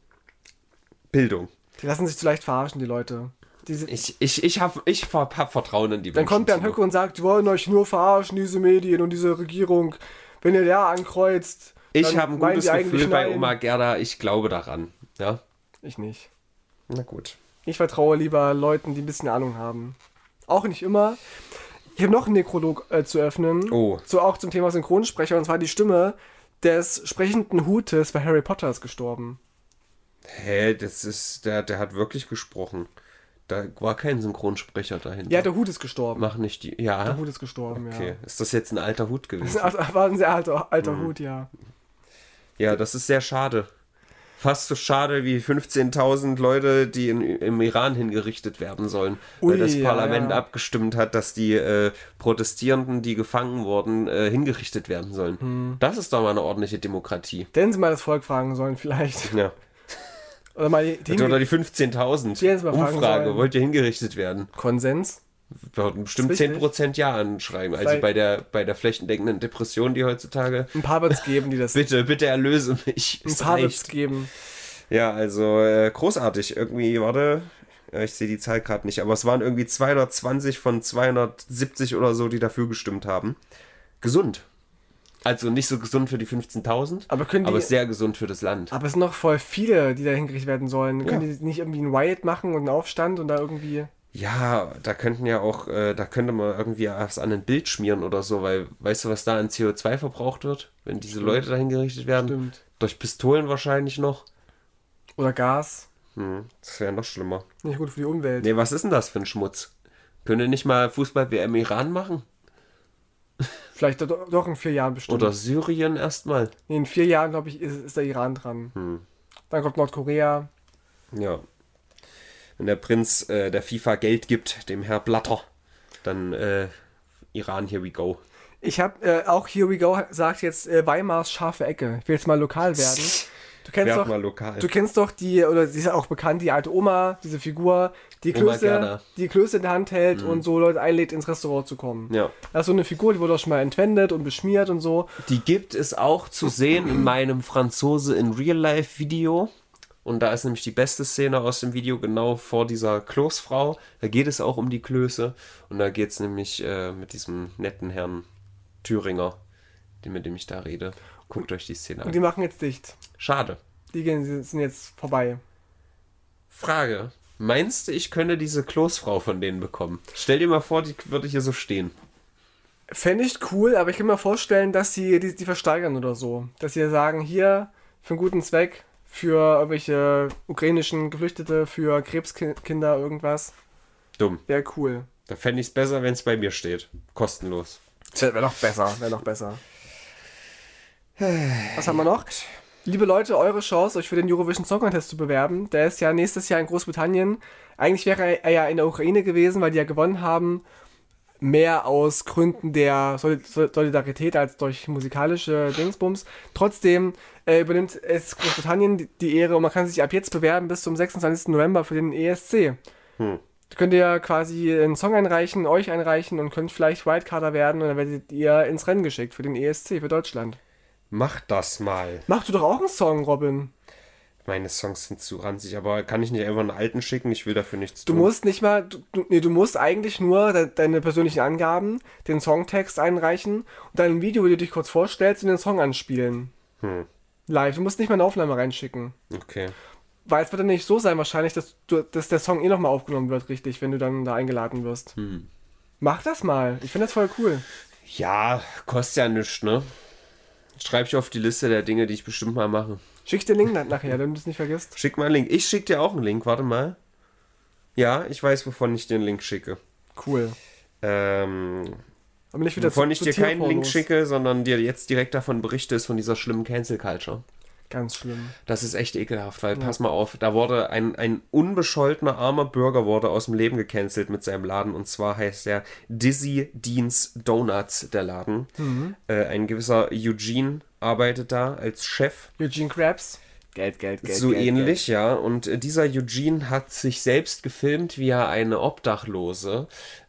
Bildung. Die lassen sich zu leicht verarschen, die Leute. Diese, Ich, ich, ich habe ich hab, Vertrauen in die dann kommt Bernd Höcke und sagt, die wollen euch nur verarschen, diese Medien und diese Regierung. Wenn ihr Ja ankreuzt, Ich habe ein gutes Gefühl bei nein. Oma Gerda, ich glaube daran. Ja, Ich nicht. na gut. Ich vertraue lieber Leuten, die ein bisschen Ahnung haben. Auch nicht immer. Ich habe noch einen Nekrolog äh, zu öffnen. Oh. So auch zum Thema Synchronsprecher. Und zwar die Stimme des sprechenden Hutes bei Harry Potter ist gestorben. Hä, das ist, der, der hat wirklich gesprochen. Da war kein Synchronsprecher dahinter. Ja, der Hut ist gestorben. Mach nicht die. Ja. Der Hut ist gestorben, Okay. Ist das jetzt ein alter Hut ja. gewesen? Das war ein sehr alter, alter Mhm. Hut, ja. Ja, das ist sehr schade. Fast so schade wie 15.000 Leute, die in, im Iran hingerichtet werden sollen, Ui, weil das ja, Parlament ja. abgestimmt hat, dass die äh, Protestierenden, die gefangen wurden, äh, hingerichtet werden sollen. Hm. Das ist doch mal eine ordentliche Demokratie. Denn sie mal das Volk fragen sollen, vielleicht. Ja. Oder mal die, die Oder die Die 15.000 hätten sie mal fragen Umfrage, sollen. wollt ihr hingerichtet werden? Konsens. Bestimmt Ist wichtig. 10% Ja anschreiben. Also Vielleicht- bei der, bei der flächendeckenden Depression, die heutzutage. Ein paar wird es geben, die das. Bitte, bitte erlöse mich. ein paar wird es reicht. geben. Ja, also äh, großartig. Irgendwie, warte, ich sehe die Zahl gerade nicht, aber es waren irgendwie 220 von 270 oder so, die dafür gestimmt haben. Gesund. Also nicht so gesund für die 15.000, Aber können die- aber sehr gesund für das Land. Aber es sind noch voll viele, die da hingerichtet werden sollen. Können Ja. die nicht irgendwie einen Riot machen und einen Aufstand und da irgendwie. Ja, da könnten ja auch, äh, da könnte man irgendwie was an ein Bild schmieren oder so, weil weißt du, was da an CO2 verbraucht wird, wenn diese Leute da hingerichtet werden? Stimmt. Durch Pistolen wahrscheinlich noch. Oder Gas. Hm, das wäre noch schlimmer. Nicht gut für die Umwelt. Nee, was ist denn das für ein Schmutz? Können nicht mal Fußball-WM Iran machen? Vielleicht doch, doch in vier Jahren bestimmt. Oder Syrien erstmal? Nee, in vier Jahren, glaube ich, ist, ist der Iran dran. Hm. Dann kommt Nordkorea. Ja. Wenn der Prinz äh, der FIFA Geld gibt, dem Herr Blatter, dann äh, Iran, here we go. Ich habe äh, auch Here We Go sagt jetzt äh, Weimars scharfe Ecke. Ich will jetzt mal lokal werden. Du kennst Werd doch, mal lokal. du kennst doch die, oder sie ist ja auch bekannt, die alte Oma, diese Figur, die Klöße. Mhm. die Klöße in der Hand hält und so Leute einlädt, ins Restaurant zu kommen. Ja. Das ist so eine Figur, die wurde auch schon mal entwendet und beschmiert und so. Die gibt es auch zu sehen in meinem Franzose in Real Life Video. Und da ist nämlich die beste Szene aus dem Video genau vor dieser Kloßfrau. Da geht es auch um die Klöße. Und da geht es nämlich äh, mit diesem netten Herrn Thüringer, mit dem ich da rede. Guckt euch die Szene Und die an. machen jetzt dicht. Schade. Die gehen, sind jetzt vorbei. Frage. Meinst du, ich könnte diese Kloßfrau von denen bekommen? Stell dir mal vor, die würde hier so stehen. Fände ich cool, aber ich kann mir vorstellen, dass sie die, die versteigern oder so. Dass sie sagen, hier, für einen guten Zweck, für irgendwelche ukrainischen Geflüchtete, für Krebskinder, irgendwas. Dumm. Wäre cool. Da fände ich es besser, wenn es bei mir steht. Kostenlos. Wäre noch besser, wäre noch besser. Was haben wir noch? Liebe Leute, eure Chance, euch für den Eurovision Song Contest zu bewerben. Der ist ja nächstes Jahr in Großbritannien. Eigentlich wäre er ja in der Ukraine gewesen, weil die ja gewonnen haben. Mehr aus Gründen der Sol- Sol- Solidarität als durch musikalische Dingsbums. Trotzdem äh, übernimmt es Großbritannien die, Ehre und man kann sich ab jetzt bewerben bis zum 26. November für den ESC. Hm. Da könnt ihr quasi einen Song einreichen, euch einreichen und könnt vielleicht Wildcarder werden und dann werdet ihr ins Rennen geschickt für den ESC für Deutschland. Mach das mal. Mach du doch auch einen Song, Robin. Meine Songs sind zu ranzig, aber kann ich nicht einfach einen alten schicken? Ich will dafür nichts Du tun. musst nicht mal, du, du- nee, du musst eigentlich nur de deine persönlichen Angaben, den Songtext einreichen und dann ein Video, wo du dich kurz vorstellst und den Song anspielen. Hm. Live. Du musst nicht mal eine Aufnahme reinschicken. Okay. Weil es wird dann nicht so sein wahrscheinlich, dass, du, dass der Song eh nochmal aufgenommen wird, richtig, wenn du dann da eingeladen wirst. Hm. Mach das mal. Ich finde das voll cool. Ja, kostet ja nichts, ne? Schreib ich auf die Liste der Dinge, die ich bestimmt mal mache. Schick dir den Link nachher, damit du es nicht vergisst. Schick mal einen Link. Ich schick dir auch einen Link, warte mal. Ja, ich weiß, wovon ich dir einen Link schicke. Cool. Ähm, Aber nicht wieder wovon ich zu dir keinen Link schicke, sondern dir jetzt direkt davon berichte, ist von dieser schlimmen Cancel Culture. Ganz schlimm. Das ist echt ekelhaft, weil pass mal auf, da wurde ein, ein unbescholtener armer Bürger wurde aus dem Leben gecancelt mit seinem Laden und zwar heißt der Dizzy Deans Donuts, der Laden. Äh, ein gewisser Eugene arbeitet da als Chef. Eugene Krabs. Geld, Geld, Geld. so Geld, ähnlich, ja. Und äh, dieser Eugene hat sich selbst gefilmt, wie er eine Obdachlose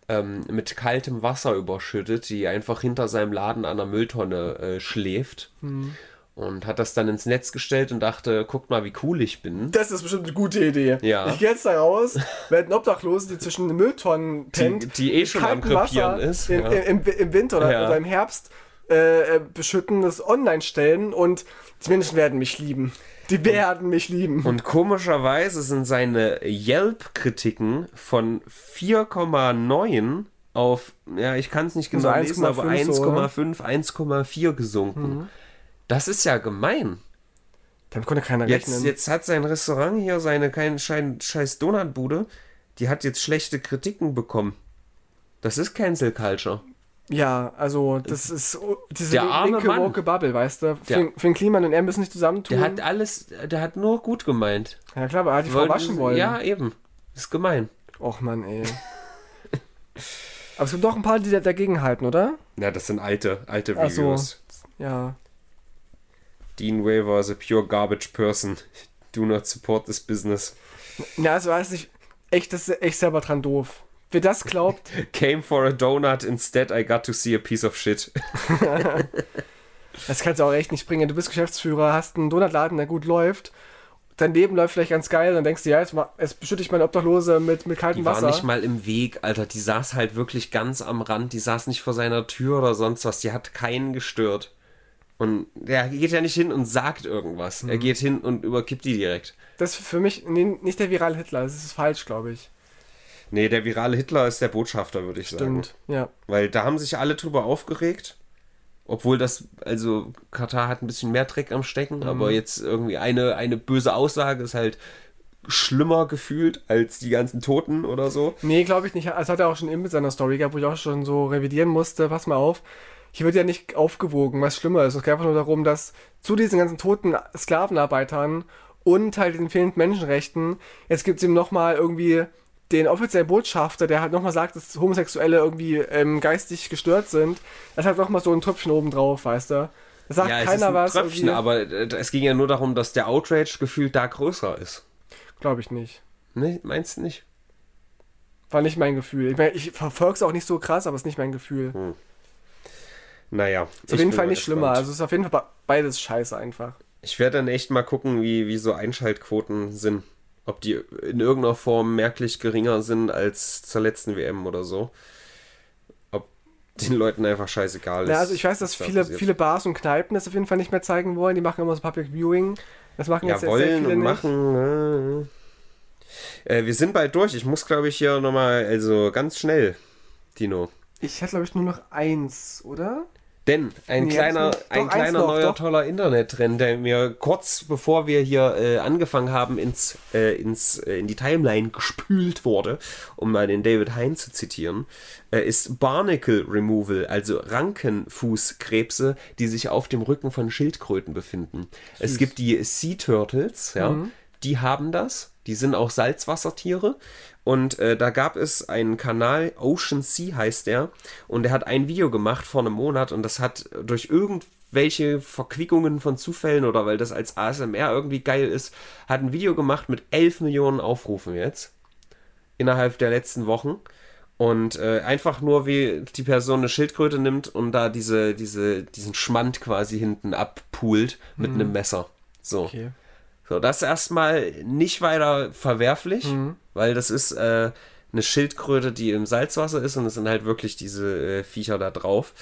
ähm, mit kaltem Wasser überschüttet, die einfach hinter seinem Laden an der Mülltonne äh, schläft. Mhm. Und hat das dann ins Netz gestellt und dachte, guckt mal, wie cool ich bin. Das ist bestimmt eine gute Idee. Ja. Ich gehe jetzt da raus, werde einen Obdachlosen, die zwischen den Mülltonnen pennt, die eh schon am Krepieren Wasser ist, Im, ja. im, im Winter oder, Ja. oder im Herbst äh, äh, beschütten, das online stellen und die Menschen werden mich lieben. Die werden mich lieben. Und komischerweise sind seine Yelp-Kritiken von 4,9 auf, ja, ich kann es nicht genau Also lesen, aber 1,5 so, oder? 1,5, 1,4 gesunken. Mhm. Das ist ja gemein. Damit konnte keiner Jetzt, rechnen. jetzt hat sein Restaurant hier, seine kein, schein, scheiß Donutbude, die hat jetzt schlechte Kritiken bekommen. Das ist Cancel Culture. Ja, also das ist diese Der arme linke Mann. woke Bubble, weißt du? Der- Finn, Finn Kliman und er müssen sich zusammentun. Der hat alles, der hat nur gut gemeint. ja klar, aber er hat die Frau waschen wollen. Ja, eben. Ist gemein. Och Mann, ey. aber es gibt doch ein paar, die da dagegen halten, oder? Ja, das sind alte, alte Ach so. Ja. Dean Waver is a pure garbage person. Do not support this business. Ja, also weiß ich, echt, das ist echt selber dran doof. Wer das glaubt, Came for a donut, instead I got to see a piece of shit. das kannst du auch echt nicht bringen. Du bist Geschäftsführer, hast einen Donutladen, der gut läuft. Dein Leben läuft vielleicht ganz geil, dann denkst du, ja, jetzt, jetzt beschütte ich meine Obdachlose mit, mit kaltem Die war Wasser. nicht mal im Weg, Alter. Die saß halt wirklich ganz am Rand. Die saß nicht vor seiner Tür oder sonst was. Die hat keinen gestört. Und der geht ja nicht hin und sagt irgendwas. Mhm. Er geht hin und überkippt die direkt. Das ist für mich nee, nicht der virale Hitler, das ist falsch, glaube ich. Nee, der virale Hitler ist der Botschafter, würde ich sagen. Stimmt, ja. Weil da haben sich alle drüber aufgeregt. Obwohl das, also Katar hat ein bisschen mehr Dreck am Stecken, aber Mhm. jetzt irgendwie eine, eine böse Aussage ist halt schlimmer gefühlt als die ganzen Toten oder so. Nee, glaube ich nicht. Das hat er auch schon eben mit seiner Story gehabt, wo ich auch schon so revidieren musste. Pass mal auf. Hier wird ja nicht aufgewogen, was schlimmer ist. Es geht einfach nur darum, dass zu diesen ganzen toten Sklavenarbeitern und halt den fehlenden Menschenrechten, jetzt gibt es ihm nochmal irgendwie den offiziellen Botschafter, der halt nochmal sagt, dass Homosexuelle irgendwie ähm, geistig gestört sind. Das hat nochmal so ein Tröpfchen oben drauf, weißt du? Da sagt ja, es keiner ist ein was. Tröpfchen, aber äh, es ging ja nur darum, dass der Outrage gefühlt da größer ist. Glaube ich nicht. Ne, meinst du nicht? War nicht mein Gefühl. Ich, mein, ich verfolge es auch nicht so krass, aber es ist nicht mein Gefühl. Naja. Ist auf jeden Fall nicht schlimmer. Also es ist auf jeden Fall be- beides scheiße einfach. Ich werde dann echt mal gucken, wie, wie so Einschaltquoten sind. Ob die in irgendeiner Form merklich geringer sind als zur letzten WM oder so. Ob den Leuten einfach scheißegal ist. Ja, also ich weiß, dass viele, passiert. viele Bars und Kneipen das auf jeden Fall nicht mehr zeigen wollen. Die machen immer so Public Viewing. Das machen ja, jetzt sehr wollen viele und nicht. machen. Äh. Äh, wir sind bald durch. Ich muss, glaube ich, hier nochmal, also ganz schnell, Dino. Ich hatte, glaube ich, nur noch eins, oder? Denn ein Nee, kleiner, ein kleiner noch, neuer doch. toller Internettrend, der mir kurz bevor wir hier äh, angefangen haben, ins, äh, ins, äh, in die Timeline gespült wurde, um mal den David Hein zu zitieren, äh, ist Barnacle Removal, also Rankenfußkrebse, die sich auf dem Rücken von Schildkröten befinden. Es gibt die Sea Turtles, ja, Mhm. die haben das. Die sind auch Salzwassertiere. Und äh, da gab es einen Kanal, Ocean Sea heißt der. Und der hat ein Video gemacht vor einem Monat und das hat durch irgendwelche Verquickungen von Zufällen oder weil das als ASMR irgendwie geil ist, hat ein Video gemacht mit 11 Millionen Aufrufen jetzt. Innerhalb der letzten Wochen. Und äh, einfach nur, wie die Person eine Schildkröte nimmt und da diese, diese, diesen Schmand quasi hinten abpult mit Mhm. einem Messer. So. Okay. So, das ist erstmal nicht weiter verwerflich, weil das ist äh, eine Schildkröte, die im Salzwasser ist und es sind halt wirklich diese äh, Viecher da drauf.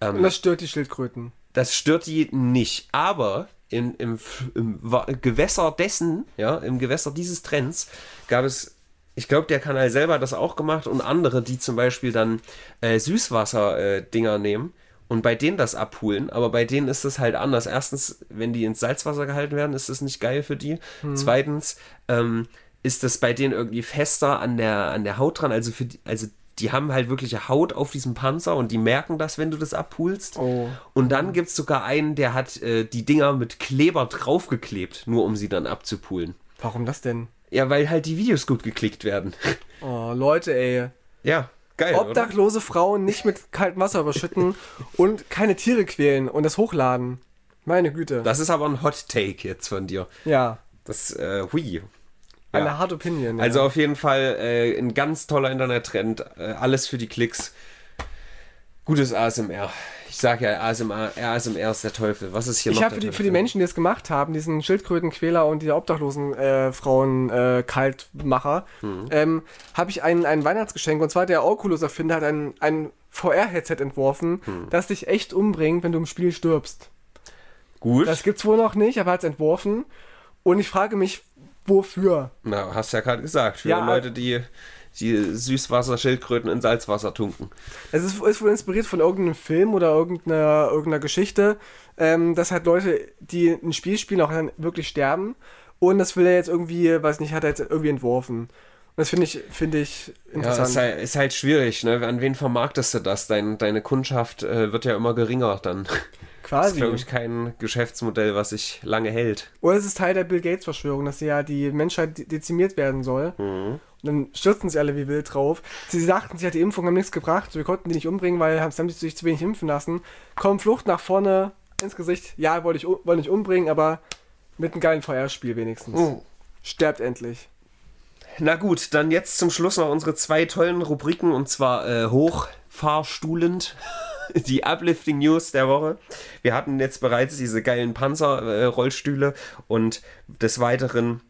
Ähm, Und das stört die Schildkröten. das stört die nicht. Aber in, im, im Gewässer dessen, ja, im Gewässer dieses Trends gab es, ich glaube, der Kanal selber hat das auch gemacht und andere, die zum Beispiel dann äh, Süßwasser-Dinger nehmen und bei denen das abholen. Aber bei denen ist das halt anders. Erstens, wenn die ins Salzwasser gehalten werden, ist das nicht geil für die. Zweitens, ähm, ist das bei denen irgendwie fester an der, an der Haut dran. Also, für die, also die haben halt wirkliche Haut auf diesem Panzer und die merken das, wenn du das abholst. Oh. Und dann gibt es sogar einen, der hat äh, die Dinger mit Kleber draufgeklebt, nur um sie dann abzupulen. Warum das denn? Ja, weil halt die Videos gut geklickt werden. Oh, Leute, ey. Ja, geil. oder? Obdachlose Frauen nicht mit kaltem Wasser überschütten und keine Tiere quälen und das hochladen. Meine Güte. Das ist aber ein Hot Take jetzt von dir. ja, Das, äh, hui. eine Ja. hard Opinion. Ja. Also auf jeden Fall äh, ein ganz toller Internettrend. Äh, alles für die Klicks. Gutes ASMR. Ich sag ja, ASMR, ASMR ist der Teufel. Was ist hier ich noch habe der für die, für die Menschen, die es gemacht haben, diesen Schildkrötenquäler und diese obdachlosen äh, Frauen äh, Kaltmacher, Mhm. ähm, habe ich ein, ein Weihnachtsgeschenk. Und zwar der Oculus-Erfinder hat ein, ein VR-Headset entworfen, Mhm. das dich echt umbringt, wenn du im Spiel stirbst. Gut. Das gibt's wohl noch nicht, aber er hat es entworfen. Und ich frage mich, wofür? Na, hast ja gerade gesagt. Für Ja, Leute, die, die Süßwasser-Schildkröten in Salzwasser tunken. Es ist, ist wohl inspiriert von irgendeinem Film oder irgendeiner, irgendeiner Geschichte, ähm, dass halt Leute, die ein Spiel spielen, auch dann wirklich sterben. Und das will er jetzt irgendwie, weiß nicht, hat er jetzt irgendwie entworfen. Das finde ich, finde ich Ja, interessant. ist halt, ist halt schwierig, ne? An wen vermarktest du das? Dein, deine Kundschaft äh, wird ja immer geringer dann. Das ist, Quasi. glaube ich, kein Geschäftsmodell, was sich lange hält. Oder es ist Teil der Bill Gates Verschwörung, dass ja die Menschheit de- dezimiert werden soll. Und dann stürzen sie alle wie wild drauf. Sie sagten, sie hat die Impfung haben nichts gebracht, wir konnten die nicht umbringen, weil haben, sie haben sich zu wenig impfen lassen. Kommen Flucht nach vorne ins Gesicht. Ja, wollte ich wollte nicht umbringen, aber mit einem geilen VR-Spiel wenigstens. Oh. Sterbt endlich. Na gut, dann jetzt zum Schluss noch unsere zwei tollen Rubriken und zwar äh, hochfahrstuhlend. Die Uplifting News der Woche. Wir hatten jetzt bereits diese geilen Panzerrollstühle und des Weiteren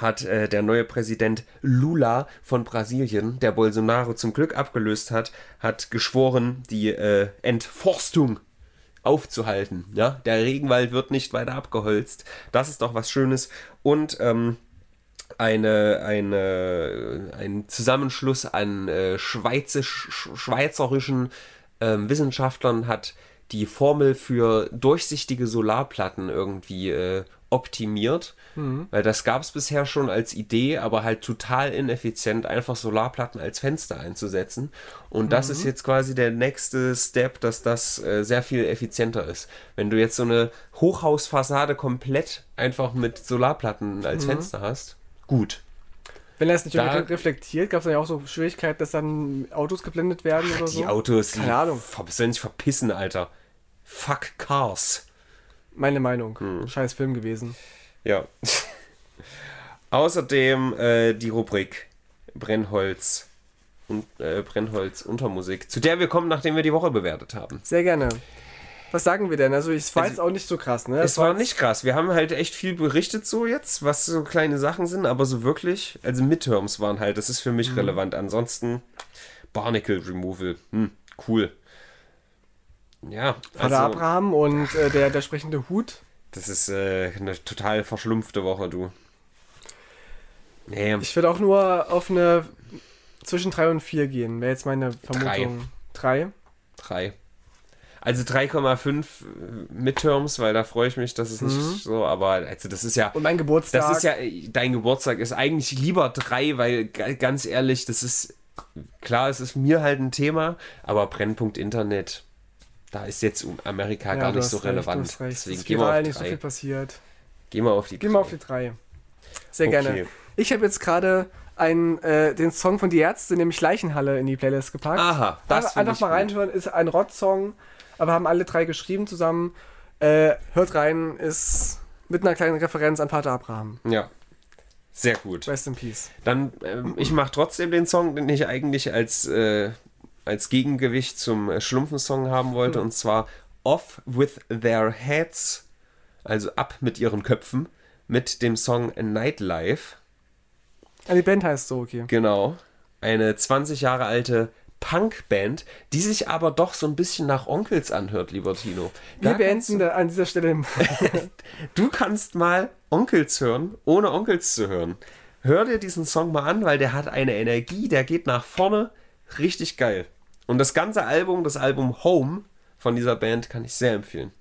hat äh, der neue Präsident Lula von Brasilien, der Bolsonaro zum Glück abgelöst hat, hat geschworen, die äh, Entforstung aufzuhalten. Ja, der Regenwald wird nicht weiter abgeholzt. Das ist doch was Schönes. Und ähm, eine, eine, ein Zusammenschluss an äh, schweizisch, sch- schweizerischen ähm, Wissenschaftlern hat die Formel für durchsichtige Solarplatten irgendwie äh, optimiert. Weil das gab es bisher schon als Idee, aber halt total ineffizient, einfach Solarplatten als Fenster einzusetzen. Und das ist jetzt quasi der nächste Step, dass das äh, sehr viel effizienter ist. Wenn du jetzt so eine Hochhausfassade komplett einfach mit Solarplatten als Fenster hast, gut. Wenn er es nicht Da- reflektiert, gab es dann ja auch so Schwierigkeiten, dass dann Autos geblendet werden oder so. Die Autos, die Keine Ahnung. ver- sollen sich verpissen, Alter. Fuck Cars. Meine Meinung. Hm. Scheiß Film gewesen. Ja. Außerdem äh, die Rubrik Brennholz und äh, Brennholz Untermusik, zu der wir kommen, nachdem wir die Woche bewertet haben. Sehr gerne. Was sagen wir denn? Also, es war Also, jetzt auch nicht so krass, ne? Es war nicht krass. Wir haben halt echt viel berichtet so jetzt, was so kleine Sachen sind, aber so wirklich, also Midterms waren halt, das ist für mich relevant. Ansonsten Barnacle Removal, hm, cool. Ja, Vater also, Abraham und äh, der, der sprechende Hut. das ist äh, eine total verschlumpfte Woche, du. Nee, Ich würde auch nur auf eine zwischen 3 und 4 gehen, wäre jetzt meine Vermutung. 3. drei. Also 3,5 Midterms, weil da freue ich mich, dass es nicht so, aber also das ist ja, Und mein Geburtstag. das ist ja, dein Geburtstag ist eigentlich lieber drei, weil ga- ganz ehrlich, das ist, klar, es ist mir halt ein Thema, aber Brennpunkt Internet, da ist jetzt um Amerika Ja, gar nicht so recht, relevant. Deswegen gehen wir auf nicht so viel drei. passiert. Gehen wir auf die Gehen wir auf die 3. Sehr gerne. Okay. Ich habe jetzt gerade einen, äh, den Song von Die Ärzte, nämlich Leichenhalle, in die Playlist gepackt. Aha, das find einfach mal gut. reinhören, ist ein Rott-Song, aber haben alle drei geschrieben zusammen. Äh, hört rein, ist mit einer kleinen Referenz an Vater Abraham. Ja. Sehr gut. Rest in Peace. Dann, ähm, ich mache trotzdem den Song, den ich eigentlich als, äh, als Gegengewicht zum äh, Schlumpfensong haben wollte, und zwar Off with Their Heads, also ab mit ihren Köpfen, mit dem Song Nightlife. Ah, die Band heißt so, okay. Genau. Eine 20 Jahre alte Punkband, die sich aber doch so ein bisschen nach Onkels anhört, lieber Tino. Wir Da kannst beenden da an dieser Stelle Du kannst mal Onkels hören, ohne Onkels zu hören. Hör dir diesen Song mal an, weil der hat eine Energie, der geht nach vorne. Richtig geil. Und das ganze Album, das Album Home von dieser Band, kann ich sehr empfehlen.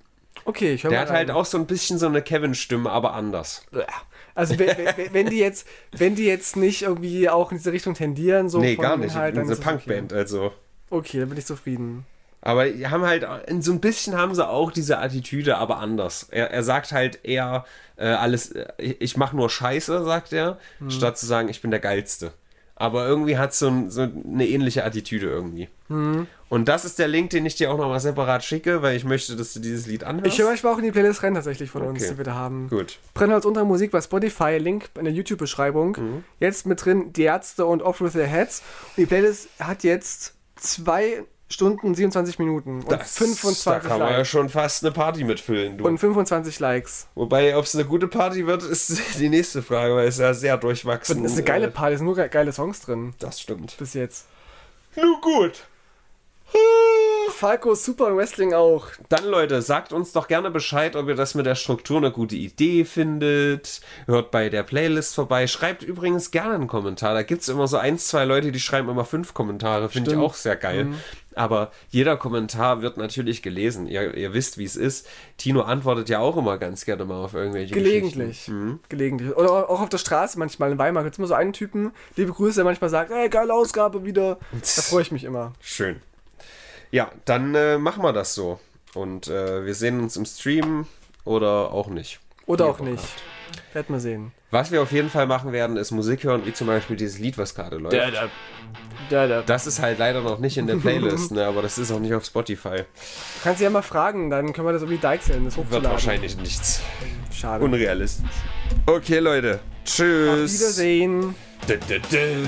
Okay, ich höre Der hat halt auch so ein bisschen so eine Kevin-Stimme, aber anders. Also wenn, die jetzt, wenn die jetzt nicht irgendwie auch in diese Richtung tendieren, so nee, gar nicht. Inhalt, dann eine das okay. Punkband, also. Okay, dann bin ich zufrieden. Aber die haben halt, so ein bisschen haben sie auch diese Attitüde, aber anders. Er, er sagt halt eher äh, alles, äh, ich, ich mache nur Scheiße, sagt er, Hm. statt zu sagen, ich bin der Geilste. Aber irgendwie hat so, ein, so eine ähnliche Attitüde irgendwie. Hm. Und das ist der Link, den ich dir auch nochmal separat schicke, weil ich möchte, dass du dieses Lied anhörst. Ich höre manchmal auch in die Playlist rein tatsächlich von uns, Okay. die wir da haben. Gut. Brennholz unter Musik bei Spotify, Link in der YouTube-Beschreibung. Mhm. Jetzt mit drin die Ärzte und Off with Their Heads. Und die Playlist hat jetzt zwei Stunden 27 Minuten und Das, 25 da kann man ja schon fast eine Party mitfüllen, du. Und 25 Likes. Wobei, ob es eine gute Party wird, ist die nächste Frage, weil es ja sehr durchwachsen Das ist eine geile äh, Party, es sind nur ge- geile Songs drin. Das stimmt. Bis jetzt. Nun gut. Falco Super und Wrestling auch. Dann, Leute, sagt uns doch gerne Bescheid, ob ihr das mit der Struktur eine gute Idee findet. Hört bei der Playlist vorbei. Schreibt übrigens gerne einen Kommentar. Da gibt es immer so ein, zwei Leute, die schreiben immer fünf Kommentare. Finde ich auch sehr geil. Aber jeder Kommentar wird natürlich gelesen. Ihr, ihr wisst, wie es ist. Tino antwortet ja auch immer ganz gerne mal auf irgendwelche Gelegentlich. Geschichten. Gelegentlich. Oder auch auf der Straße manchmal in Weimar. Gibt es immer so einen Typen, liebe Grüße, der manchmal sagt, ey, geile Ausgabe wieder. Da freue ich mich immer. Schön. Ja, dann äh, machen wir das so. Und äh, wir sehen uns im Stream oder auch nicht. Oder auch nicht. habt. Werd mal sehen. Was wir auf jeden Fall machen werden, ist Musik hören, wie zum Beispiel dieses Lied, was gerade läuft. Da, da. Da, da. Das ist halt leider noch nicht in der Playlist, ne? aber das ist auch nicht auf Spotify. Du kannst ja mal fragen, dann können wir das irgendwie Deichseln, das hochzuladen. Wird wahrscheinlich nichts. Schade. Unrealistisch. Okay, Leute. Tschüss. Auf Wiedersehen. Dö, dö, dö.